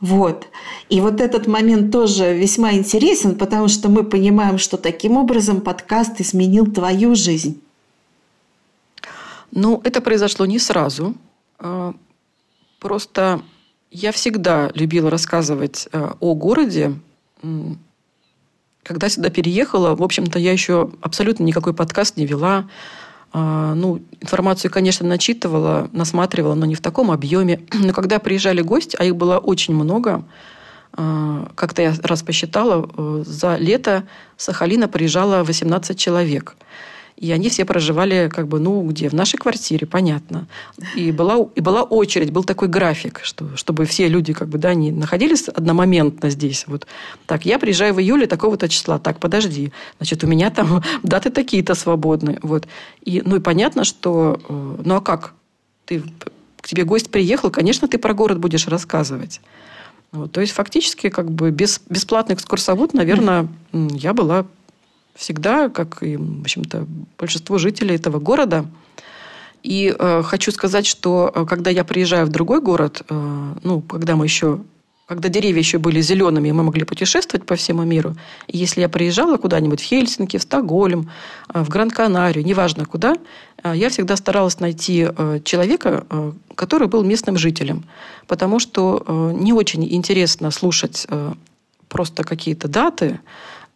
Вот. И вот этот момент тоже весьма интересен, потому что мы понимаем, что таким образом подкаст изменил твою жизнь.
Ну, это произошло не сразу. А, просто я всегда любила рассказывать э, о городе. Когда сюда переехала, в общем-то, я еще абсолютно никакой подкаст не вела. А, ну, информацию, конечно, начитывала, насматривала, но не в таком объеме. <clears throat> Но когда приезжали гости, а их было очень много, а, как-то я раз посчитала, э, за лето Сахалина приезжало 18 человек. И они все проживали как бы, ну, где? В нашей квартире, понятно. И была, и была очередь, был такой график, что, чтобы все люди как бы, да, не находились одномоментно здесь. Вот. Так, я приезжаю в июле такого-то числа. Так, подожди. Значит, у меня там <laughs> даты такие-то свободные. Вот. И, ну, и понятно, что... Э, ну, а как? Ты, к тебе гость приехал, конечно, ты про город будешь рассказывать. Вот, то есть, фактически, как бы без, бесплатный экскурсовод, наверное, я была всегда, как и, в общем-то, большинство жителей этого города. И э, хочу сказать, что э, когда я приезжаю в другой город, э, ну, когда мы еще когда деревья еще были зелеными, мы могли путешествовать по всему миру. И если я приезжала куда-нибудь в Хельсинки, в Стокгольм, э, в Гран-Канарию, неважно куда, э, я всегда старалась найти человека, который был местным жителем. Потому что не очень интересно слушать просто какие-то даты,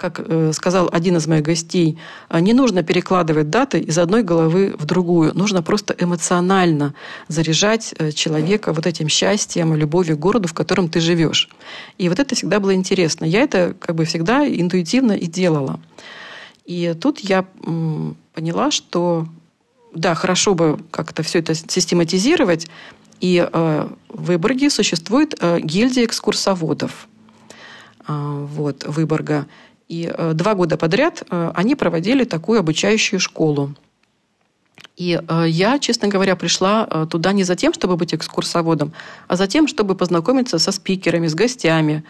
как э, сказал один из моих гостей, э, не нужно перекладывать даты из одной головы в другую. Нужно просто эмоционально заряжать э, человека вот этим счастьем, любовью к городу, в котором ты живешь. И вот это всегда было интересно. Я это как бы всегда интуитивно и делала. И тут я поняла, что да, хорошо бы как-то все это систематизировать. И в Выборге существует гильдия экскурсоводов. Вот, Выборга. И э, два года подряд э, они проводили такую обучающую школу. И э, я, честно говоря, пришла туда не за тем, чтобы быть экскурсоводом, а за тем, чтобы познакомиться со спикерами, с гостями,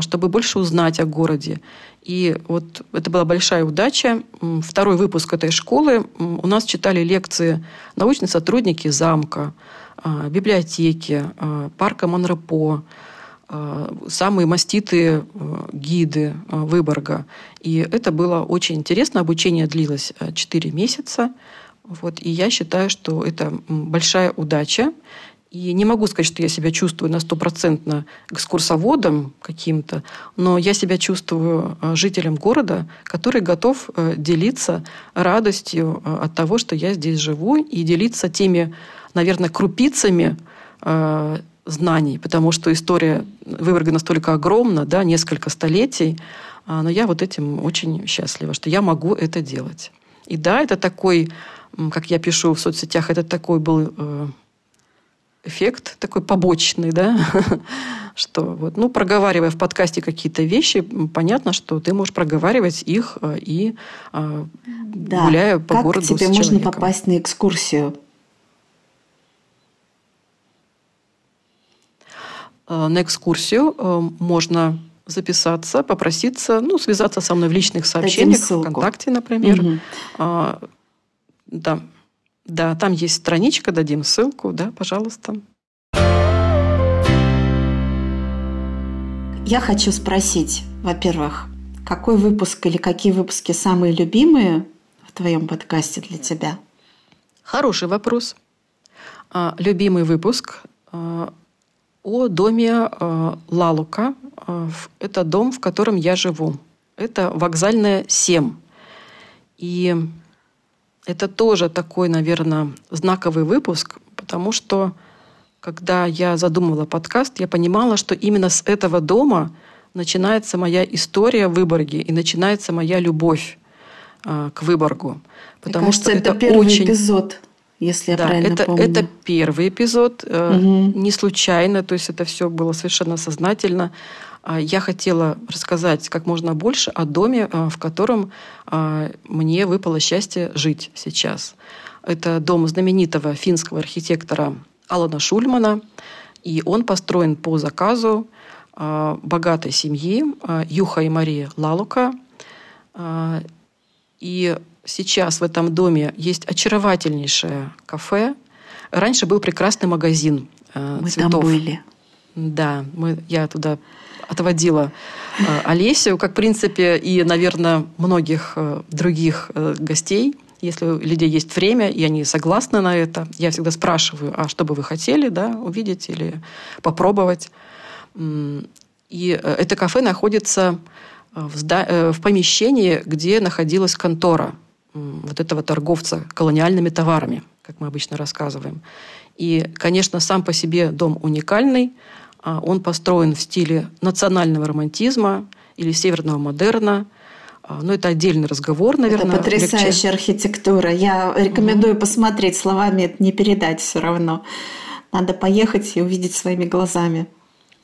чтобы больше узнать о городе. И вот это была большая удача. Второй выпуск этой школы у нас читали лекции научные сотрудники замка, библиотеки, парка Монрепо, самые маститые э, гиды э, Выборга. И это было очень интересно. Обучение длилось 4 месяца. Вот, и я считаю, что это большая удача. И не могу сказать, что я себя чувствую на стопроцентно экскурсоводом каким-то, но я себя чувствую жителем города, который готов делиться радостью от того, что я здесь живу, и делиться теми, наверное, крупицами знаний, потому что история Выборга настолько огромна, да, несколько столетий, а, но я вот этим очень счастлива, что я могу это делать. И да, это такой, как я пишу в соцсетях, это такой был э, эффект такой побочный, да, <laughs> что вот, ну, проговаривая в подкасте какие-то вещи, понятно, что ты можешь проговаривать их э, и э, да. гуляя по
как
городу
тебе можно попасть на экскурсию?
На экскурсию можно записаться, попроситься, ну, связаться со мной в личных сообщениях, ВКонтакте, например. Угу. А, да. да, там есть страничка, дадим ссылку, да, пожалуйста.
Я хочу спросить, во-первых, какой выпуск или какие выпуски самые любимые в твоем подкасте для тебя?
Хороший вопрос. А, любимый выпуск а, о доме э, Лалука. Э, это дом, в котором я живу. Это вокзальная 7. И это тоже такой, наверное, знаковый выпуск, потому что когда я задумывала подкаст, я понимала, что именно с этого дома начинается моя история в Выборге и начинается моя любовь э, к Выборгу.
Потому Мне кажется, что это, это первый очень... эпизод если я
да,
правильно
это,
помню.
Это первый эпизод, угу. не случайно, то есть это все было совершенно сознательно. А, я хотела рассказать как можно больше о доме, э, в котором а, мне выпало счастье жить сейчас. Это дом знаменитого финского архитектора Алана Шульмана, и он построен по заказу богатой семьи Юха и Марии Лалука. И Сейчас в этом доме есть очаровательнейшее кафе. Раньше был прекрасный магазин
э, мы цветов. там были.
Да, мы, я туда отводила э, Олесю, как, в принципе, и, наверное, многих э, других э, гостей. Если у людей есть время, и они согласны на это, я всегда спрашиваю, а что бы вы хотели да, увидеть или попробовать. И э, это кафе находится в, э, в помещении, где находилась контора вот этого торговца колониальными товарами, как мы обычно рассказываем. И, конечно, сам по себе дом уникальный. А он построен в стиле национального романтизма или северного модерна. А, но это отдельный разговор, наверное.
Это потрясающая легче. архитектура. Я рекомендую mm-hmm. посмотреть, словами это не передать все равно. Надо поехать и увидеть своими глазами.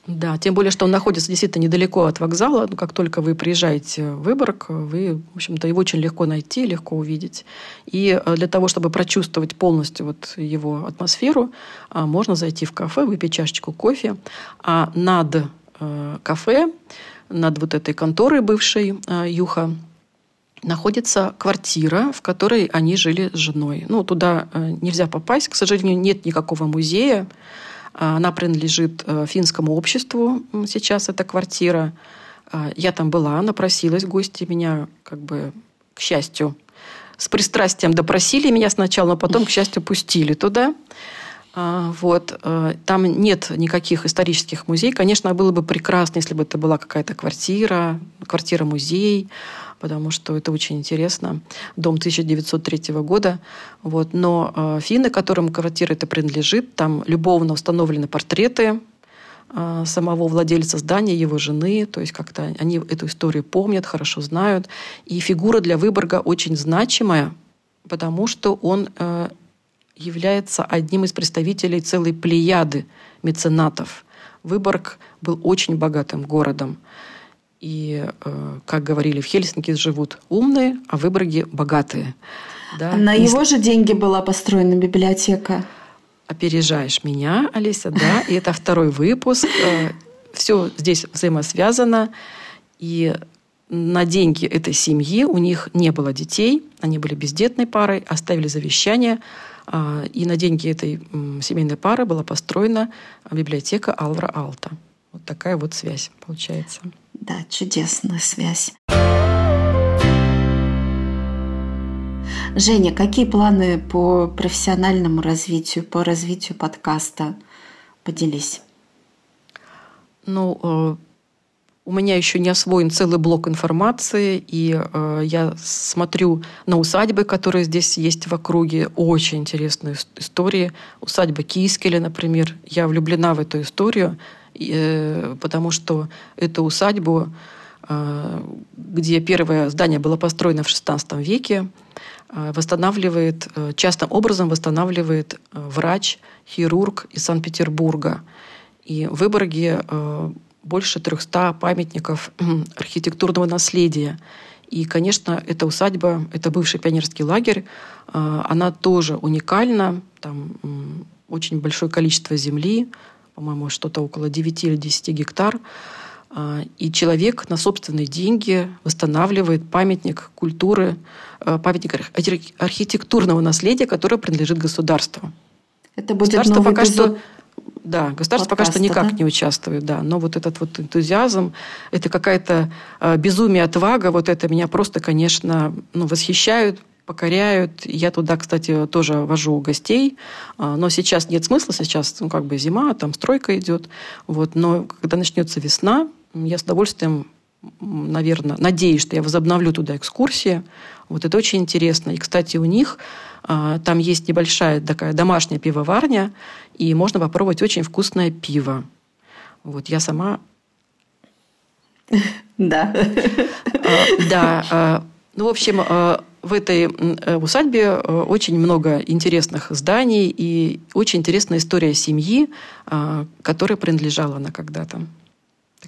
Да, тем более, что он находится действительно недалеко от вокзала. Ну, как только вы приезжаете в Выборг, вы, в общем-то, его очень легко найти, легко увидеть. И э, для того, чтобы прочувствовать полностью вот его атмосферу, а, можно зайти в кафе, выпить чашечку кофе. А над э, кафе, над вот этой конторой бывшей э, Юха, находится квартира, в которой они жили с женой. Ну, туда нельзя попасть, к сожалению, нет никакого музея. А, она принадлежит э, финскому обществу сейчас, эта квартира. А, я там была, напросилась в гости. Меня, как бы, к счастью, с пристрастием допросили меня сначала, но потом, к счастью, пустили туда. А, вот. Э, там нет никаких исторических музеев. Конечно, было бы прекрасно, если бы это была какая-то квартира, квартира-музей потому что это очень интересно. Дом 1903 года. Вот. Но э, финны, которым квартира это принадлежит, там любовно установлены портреты э, самого владельца здания, его жены. То есть как-то они эту историю помнят, хорошо знают. И фигура для Выборга очень значимая, потому что он является одним из представителей целой плеяды меценатов. Выборг был очень богатым городом. И, э, как говорили, в Хельсинки живут умные, а в Выборге богатые.
Да? На Не... его же деньги была построена библиотека.
Опережаешь меня, Алиса, да. И это второй выпуск. Э, Все здесь взаимосвязано. И на деньги этой семьи у них не было детей, они были бездетной парой, оставили завещание, и на деньги этой семейной пары была построена библиотека Алвара Алта. Вот такая вот связь получается.
Да, чудесная связь. Женя, какие планы по профессиональному развитию, по развитию подкаста? Поделись.
Ну, э, у меня еще не освоен целый блок информации, и э, я смотрю на усадьбы, которые здесь есть в округе. Очень интересные истории. Усадьба Кискеля, например. Я влюблена в эту историю, э, потому что эту усадьбу, э, где первое здание было построено в XVI веке, э, восстанавливает, э, частным образом восстанавливает э, врач, хирург из Санкт-Петербурга. И в Выборге э, больше 300 памятников архитектурного наследия. И, конечно, эта усадьба, это бывший пионерский лагерь, а, она тоже уникальна. Там очень большое количество земли, по-моему, что-то около 9 или 10 гектар. А, и человек на собственные деньги восстанавливает памятник культуры, а, памятник архитектурного наследия, которое принадлежит государству.
Это будет новый пока
эпизод... что да, государство подкаста, пока что никак да? не участвует, да. Но вот этот вот энтузиазм, это какая-то э, безумие, отвага, вот это меня просто, конечно, ну, восхищают, покоряют. Я туда, кстати, тоже вожу гостей, а, но сейчас нет смысла, сейчас ну, как бы зима, там стройка идет. Вот. Но когда начнется весна, я с удовольствием наверное, надеюсь, что я возобновлю туда экскурсии. Вот это очень интересно. И, кстати, у них а, там есть небольшая такая домашняя пивоварня, и можно попробовать очень вкусное пиво. Вот я сама...
Да.
А, да. А, ну, в общем, в этой э, усадьбе очень много интересных зданий и очень интересная история семьи, которая принадлежала она когда-то.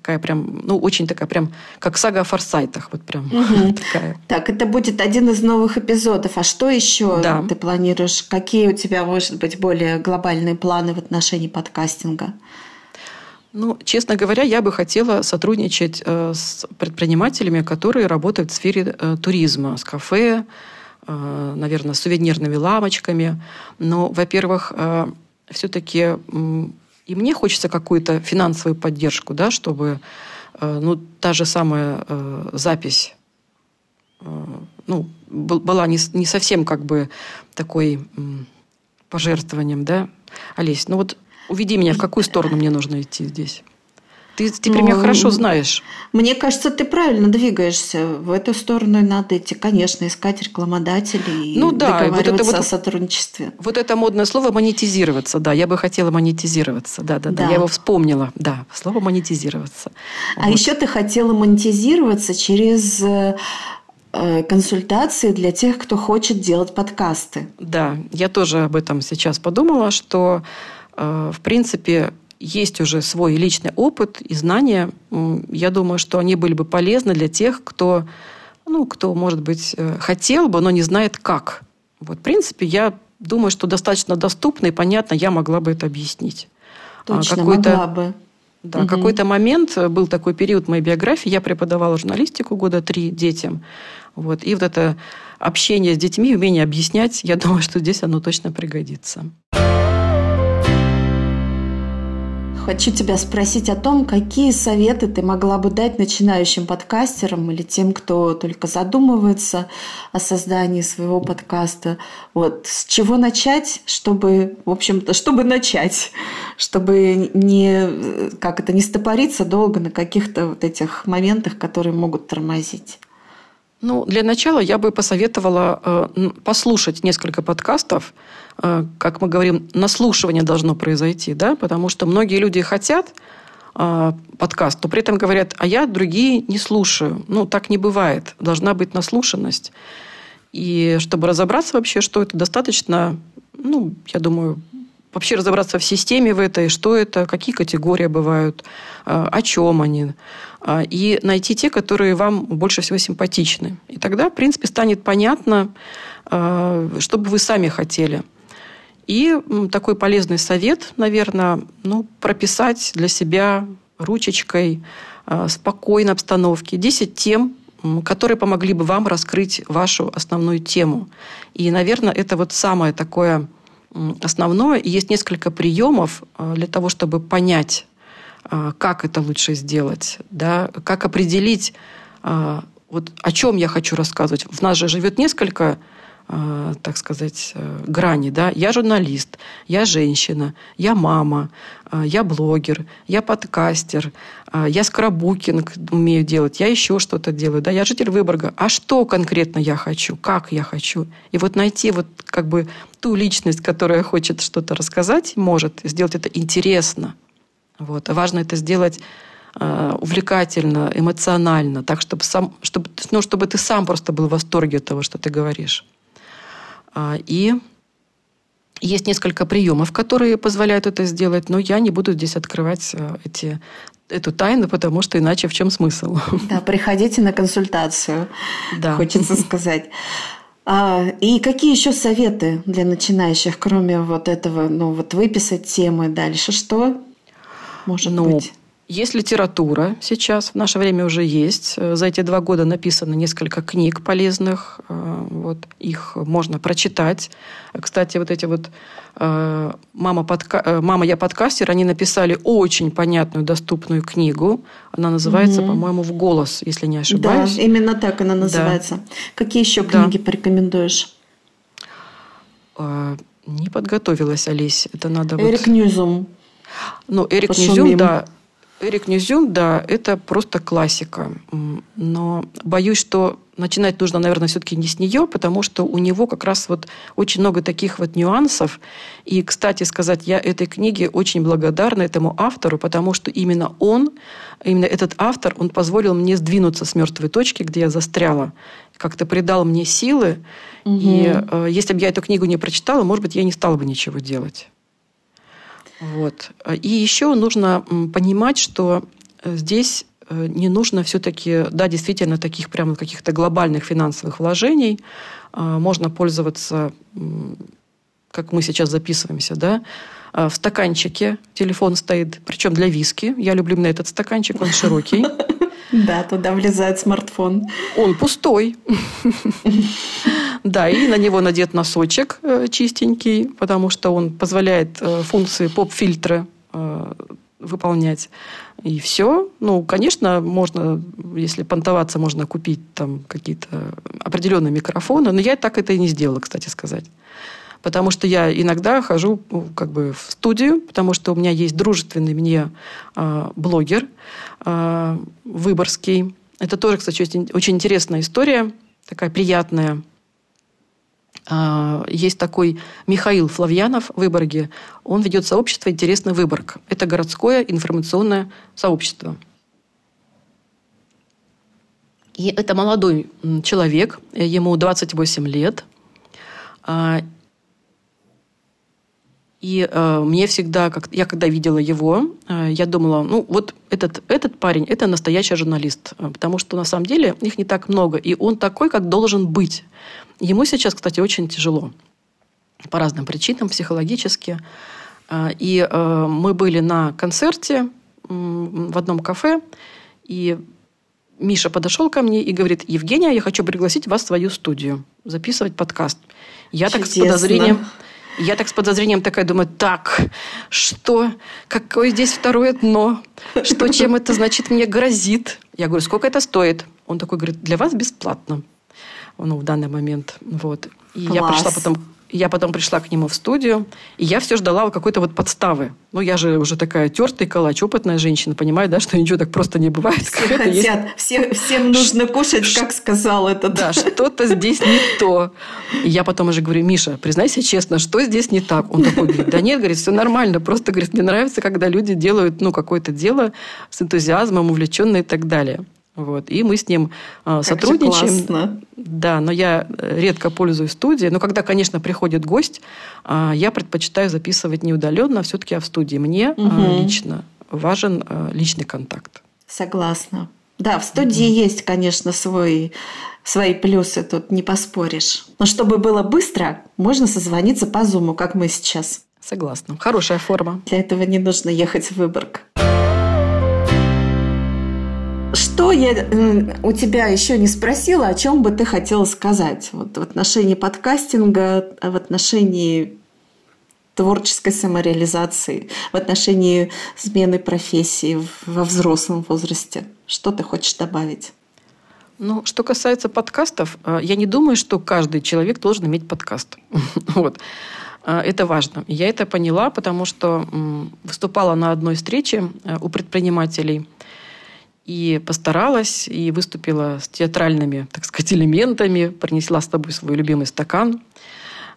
Такая прям, ну, очень такая прям, как сага о форсайтах. Вот прям угу. <laughs> такая.
Так, это будет один из новых эпизодов. А что еще да. ты планируешь? Какие у тебя, может быть, более глобальные планы в отношении подкастинга?
Ну, честно говоря, я бы хотела сотрудничать э, с предпринимателями, которые работают в сфере э, туризма, с кафе, э, наверное, с сувенирными лавочками. Но, во-первых, все-таки и мне хочется какую-то финансовую поддержку, да, чтобы э, ну, та же самая э, запись э, ну, была не, не совсем как бы такой пожертвованием, да, Олесь, ну вот уведи меня, в какую сторону мне нужно идти здесь? Ты теперь ну, меня хорошо знаешь.
Мне кажется, ты правильно двигаешься. В эту сторону надо идти, конечно, искать рекламодателей ну, и да, договариваться вот это вот, о сотрудничестве.
Вот это модное слово монетизироваться, да. Я бы хотела монетизироваться. Да, да, да. да. Я его вспомнила. Да, слово монетизироваться.
А вот. еще ты хотела монетизироваться через э, консультации для тех, кто хочет делать подкасты.
Да, я тоже об этом сейчас подумала, что э, в принципе есть уже свой личный опыт и знания. Я думаю, что они были бы полезны для тех, кто, ну, кто, может быть, э, хотел бы, но не знает как. Вот, в принципе, я думаю, что достаточно доступно и понятно я могла бы это объяснить.
А Точно, какой-то, могла бы.
Да, угу. какой-то момент э, был такой период в моей биографии. Я преподавала журналистику года три детям. Вот, и вот это общение с детьми, умение объяснять, я <laughs> думаю, что здесь оно точно пригодится.
Хочу тебя спросить о том, какие советы ты могла бы дать начинающим подкастерам или тем, кто только задумывается о создании своего подкаста. Вот с чего начать, чтобы, в общем-то, чтобы начать, чтобы не, как это, не стопориться долго на каких-то вот этих моментах, которые могут тормозить.
Ну, для начала я бы посоветовала э, послушать несколько подкастов. Э, как мы говорим, наслушивание должно произойти, да, потому что многие люди хотят э, подкаст, но при этом говорят, а я другие не слушаю. Ну, так не бывает. Должна быть наслушанность. И чтобы разобраться вообще, что это, достаточно, ну, я думаю, вообще разобраться в системе в этой, что это, какие категории бывают, э, о чем они, э, и найти те, которые вам больше всего симпатичны. И тогда, в принципе, станет понятно, э, что бы вы сами хотели. И такой полезный совет, наверное, ну, прописать для себя ручечкой спокойной обстановке 10 тем, которые помогли бы вам раскрыть вашу основную тему. И, наверное, это вот самое такое основное. И есть несколько приемов э, для того, чтобы понять, э, как это лучше сделать, да, как определить, э, вот о чем я хочу рассказывать. В нас же живет несколько так сказать, грани. Да? Я журналист, я женщина, я мама, я блогер, я подкастер, я скрабукинг умею делать, я еще что-то делаю, да? я житель Выборга. А что конкретно я хочу? Как я хочу? И вот найти вот как бы ту личность, которая хочет что-то рассказать, может сделать это интересно. Вот. А важно это сделать Э, увлекательно, эмоционально, так, чтобы, сам, чтобы, ну, чтобы ты сам просто был в восторге от того, что ты говоришь. А, и есть несколько приемов, которые позволяют это сделать, но я не буду здесь открывать э, эти, эту тайну, потому что иначе в чем смысл?
Да, приходите на консультацию, да. хочется сказать. А, и какие еще советы для начинающих, кроме вот этого, ну вот выписать темы дальше, что может ну, быть?
Есть литература сейчас, в наше время уже есть. Э, за эти два года написано несколько книг полезных. Э, вот, их можно прочитать. Кстати, вот эти вот э, «Мама, подка... «Мама, я подкастер», они написали очень понятную, доступную книгу. Она называется, угу. по-моему, «В голос», если не ошибаюсь.
Да, именно так она называется. Да. Какие еще книги да. порекомендуешь?
Не подготовилась, Олесь. Это надо
Эрик вот... Ньюзум.
Ну, Эрик Пошумим. Ньюзум, да, Эрик Ньюзюм, да, это просто классика. Но боюсь, что начинать нужно, наверное, все-таки не с нее, потому что у него как раз вот очень много таких вот нюансов. И, кстати сказать, я этой книге очень благодарна этому автору, потому что именно он, именно этот автор, он позволил мне сдвинуться с мертвой точки, где я застряла, как-то придал мне силы. Угу. И э, если бы я эту книгу не прочитала, может быть, я не стала бы ничего делать. Вот. И еще нужно понимать, что э, здесь э, не нужно все-таки, да, действительно, таких прямо каких-то глобальных финансовых вложений. А, можно пользоваться, как мы сейчас записываемся, да, а, в стаканчике телефон стоит, причем для виски. Я люблю именно этот стаканчик, он широкий. <laughs>
Да, туда влезает смартфон.
Он пустой. <laughs> Да, и на него надет носочек э, чистенький, потому что он позволяет э, функции поп-фильтра э, выполнять. И все. Ну, конечно, можно, если понтоваться, можно купить там какие-то определенные микрофоны. Но я так это и не сделала, кстати сказать. Потому что я иногда хожу ну, как бы в студию, потому что у меня есть дружественный мне э, блогер э, выборский. Это тоже, кстати, очень, очень интересная история, такая приятная. Э, есть такой Михаил Флавьянов в Выборге. Он ведет сообщество «Интересный Выборг». Это городское информационное сообщество. И это молодой человек, ему 28 лет. И э, мне всегда, как, я когда видела его, э, я думала, ну вот этот, этот парень, это настоящий журналист. Э, потому что на самом деле их не так много. И он такой, как должен быть. Ему сейчас, кстати, очень тяжело. По разным причинам, психологически. Э, и э, мы были на концерте в одном кафе. И Миша подошел ко мне и говорит, Евгения, я хочу пригласить вас в свою студию, записывать подкаст. Я Чудесно. так с подозрением... Я так с подозрением такая думаю, так, что? Какое здесь второе дно? Что, чем это, значит, мне грозит? Я говорю, сколько это стоит? Он такой говорит, для вас бесплатно. Ну, в данный момент. Вот. И Класс. я пришла потом я потом пришла к нему в студию, и я все ждала какой-то вот подставы. Ну, я же уже такая тертый калач, опытная женщина, понимаю, да, что ничего так просто не бывает.
Все хотят, есть... все, всем нужно кушать, как сказал этот.
Да, что-то здесь не то. И я потом уже говорю, Миша, признайся честно, что здесь не так? Он такой говорит, да нет, говорит, все нормально, просто, говорит, мне нравится, когда люди делают, ну, какое-то дело с энтузиазмом, увлеченно и так далее. Вот. И мы с ним э, сотрудничаем. Классно. Да, но я редко пользуюсь студией. Но когда, конечно, приходит гость, э, я предпочитаю записывать не удаленно, а все-таки в студии. Мне угу. лично важен личный контакт.
Согласна. Да, в студии mm есть, конечно, свой, свои плюсы, тут не поспоришь. Но чтобы было быстро, можно созвониться по зуму, как мы сейчас.
Согласна. Хорошая форма.
Для этого не нужно ехать в Выборг. Что я у тебя еще не спросила, о чем бы ты хотела сказать вот, в отношении подкастинга, в отношении творческой самореализации, в отношении смены профессии во взрослом возрасте? Что ты хочешь добавить?
Ну, что касается подкастов, э, я не думаю, что каждый человек должен иметь подкаст. <laughs> вот. Э, это важно. Я это поняла, потому что выступала на одной встрече э, у предпринимателей и постаралась, и выступила с театральными, так сказать, элементами, принесла с тобой свой любимый стакан,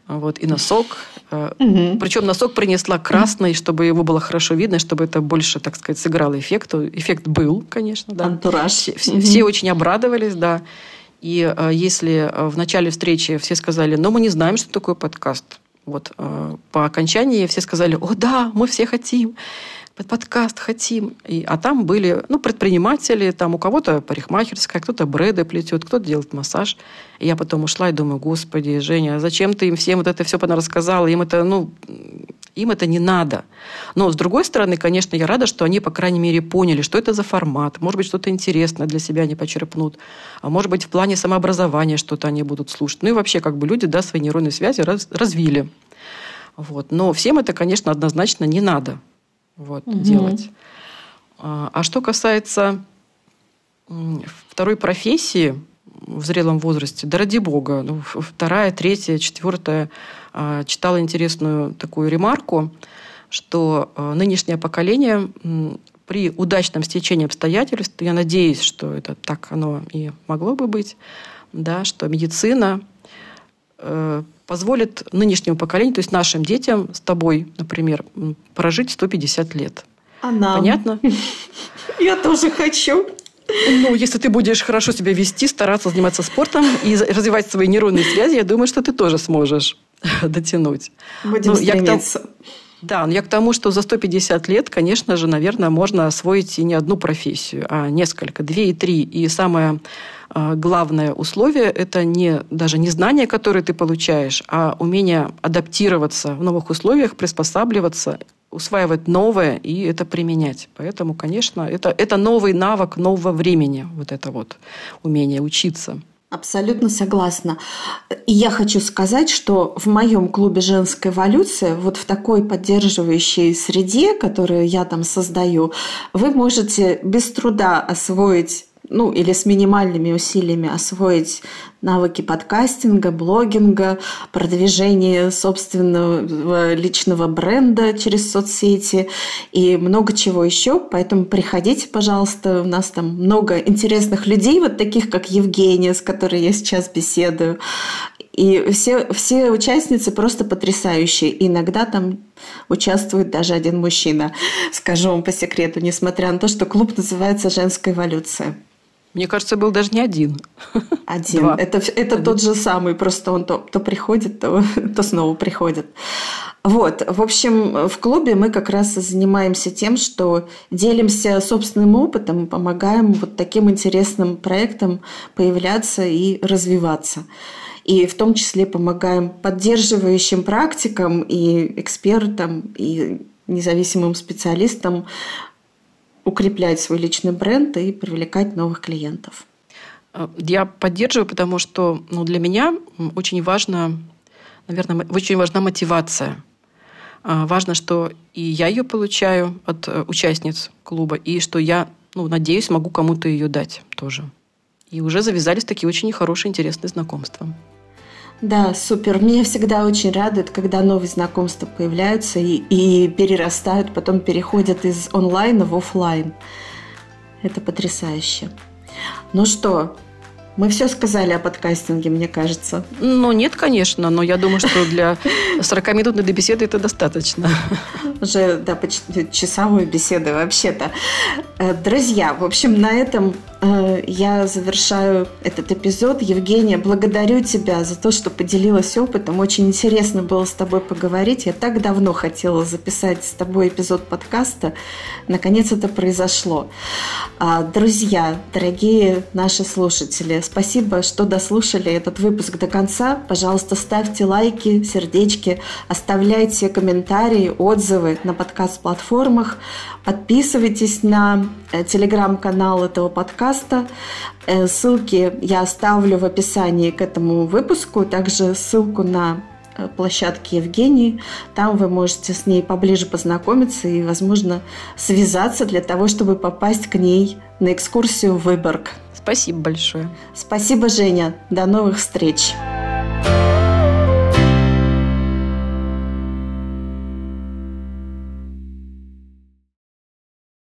вот, и носок. Угу. Причем носок принесла красный, чтобы его было хорошо видно, чтобы это больше, так сказать, сыграло эффект. Эффект был, конечно, да.
Антураж.
Все, угу. все очень обрадовались, да. И э, если э, в начале встречи все сказали, но мы не знаем, что такое подкаст, вот э, по окончании все сказали, о да, мы все хотим под подкаст хотим. И, а там были ну, предприниматели, там у кого-то парикмахерская, кто-то бреды плетет, кто-то делает массаж. И я потом ушла и думаю, господи, Женя, зачем ты им всем вот это все рассказала? Им это, ну, им это не надо. Но, с другой стороны, конечно, я рада, что они, по крайней мере, поняли, что это за формат. Может быть, что-то интересное для себя они почерпнут. А может быть, в плане самообразования что-то они будут слушать. Ну и вообще, как бы люди, да, свои нейронные связи раз, развили. Вот. Но всем это, конечно, однозначно не надо вот, угу. делать. А, а что касается второй профессии в зрелом возрасте, да ради бога, ну, вторая, третья, четвертая, а, читала интересную такую ремарку, что а, нынешнее поколение при удачном стечении обстоятельств, я надеюсь, что это так оно и могло бы быть, да, что медицина позволит нынешнему поколению, то есть нашим детям с тобой, например, прожить 150 лет.
А нам?
Понятно? <laughs>
Я тоже хочу.
Ну, если ты будешь хорошо себя вести, стараться заниматься спортом и развивать свои нейронные связи, я думаю, что ты тоже сможешь <laughs> дотянуть.
Будем ну, стремиться. Я
да, но я к тому, что за 150 лет, конечно же, наверное, можно освоить и не одну профессию, а несколько, две и три. И самое а, главное условие – это не, даже не знания, которые ты получаешь, а умение адаптироваться в новых условиях, приспосабливаться, усваивать новое и это применять. Поэтому, конечно, это, это новый навык нового времени, вот это вот умение учиться.
Абсолютно согласна. И я хочу сказать, что в моем клубе «Женская эволюция», вот в такой поддерживающей среде, которую я там создаю, вы можете без труда освоить ну, или с минимальными усилиями освоить навыки подкастинга, блогинга, продвижения собственного личного бренда через соцсети и много чего еще. Поэтому приходите, пожалуйста. У нас там много интересных людей, вот таких, как Евгения, с которой я сейчас беседую. И все, все участницы просто потрясающие. Иногда там участвует даже один мужчина. Скажу вам по секрету, несмотря на то, что клуб называется «Женская эволюция».
Мне кажется, был даже не один.
Один. Два. Это, это один. тот же самый, просто он то, то приходит, то, <laughs> то снова приходит. Вот, в общем, в клубе мы как раз занимаемся тем, что делимся собственным опытом, помогаем вот таким интересным проектам появляться и развиваться. И в том числе помогаем поддерживающим практикам и экспертам, и независимым специалистам укреплять свой личный бренд и привлекать новых клиентов.
Э, я поддерживаю, потому что ну, для меня очень важно, наверное, очень важна мотивация. Э, важно, что и я ее получаю от э, участниц клуба, и что я, ну, надеюсь, могу кому-то ее дать тоже. И уже завязались такие очень хорошие, интересные знакомства.
Да, супер. Меня всегда очень радует, когда новые знакомства появляются и, и перерастают, потом переходят из онлайна в офлайн. Это потрясающе. Ну что, мы все сказали о подкастинге, мне кажется.
Ну, нет, конечно, но я думаю, что для 40-минутной беседы это достаточно.
Уже, да, почти часовой беседы вообще-то. Э, друзья, в общем, на этом я завершаю этот эпизод. Евгения, благодарю тебя за то, что поделилась опытом. Очень интересно было с тобой поговорить. Я так давно хотела записать с тобой эпизод подкаста. Наконец это произошло. А, друзья, дорогие наши слушатели, спасибо, что дослушали этот выпуск до конца. Пожалуйста, ставьте лайки, сердечки, оставляйте комментарии, отзывы на подкаст-платформах. Подписывайтесь на э, телеграм-канал этого подкаста. Э, ссылки я оставлю в описании к этому выпуску. Также ссылку на э, площадки Евгении. Там вы можете с ней поближе познакомиться и, возможно, связаться для того, чтобы попасть к ней на экскурсию в Выборг.
Спасибо большое.
Спасибо, Женя. До новых встреч.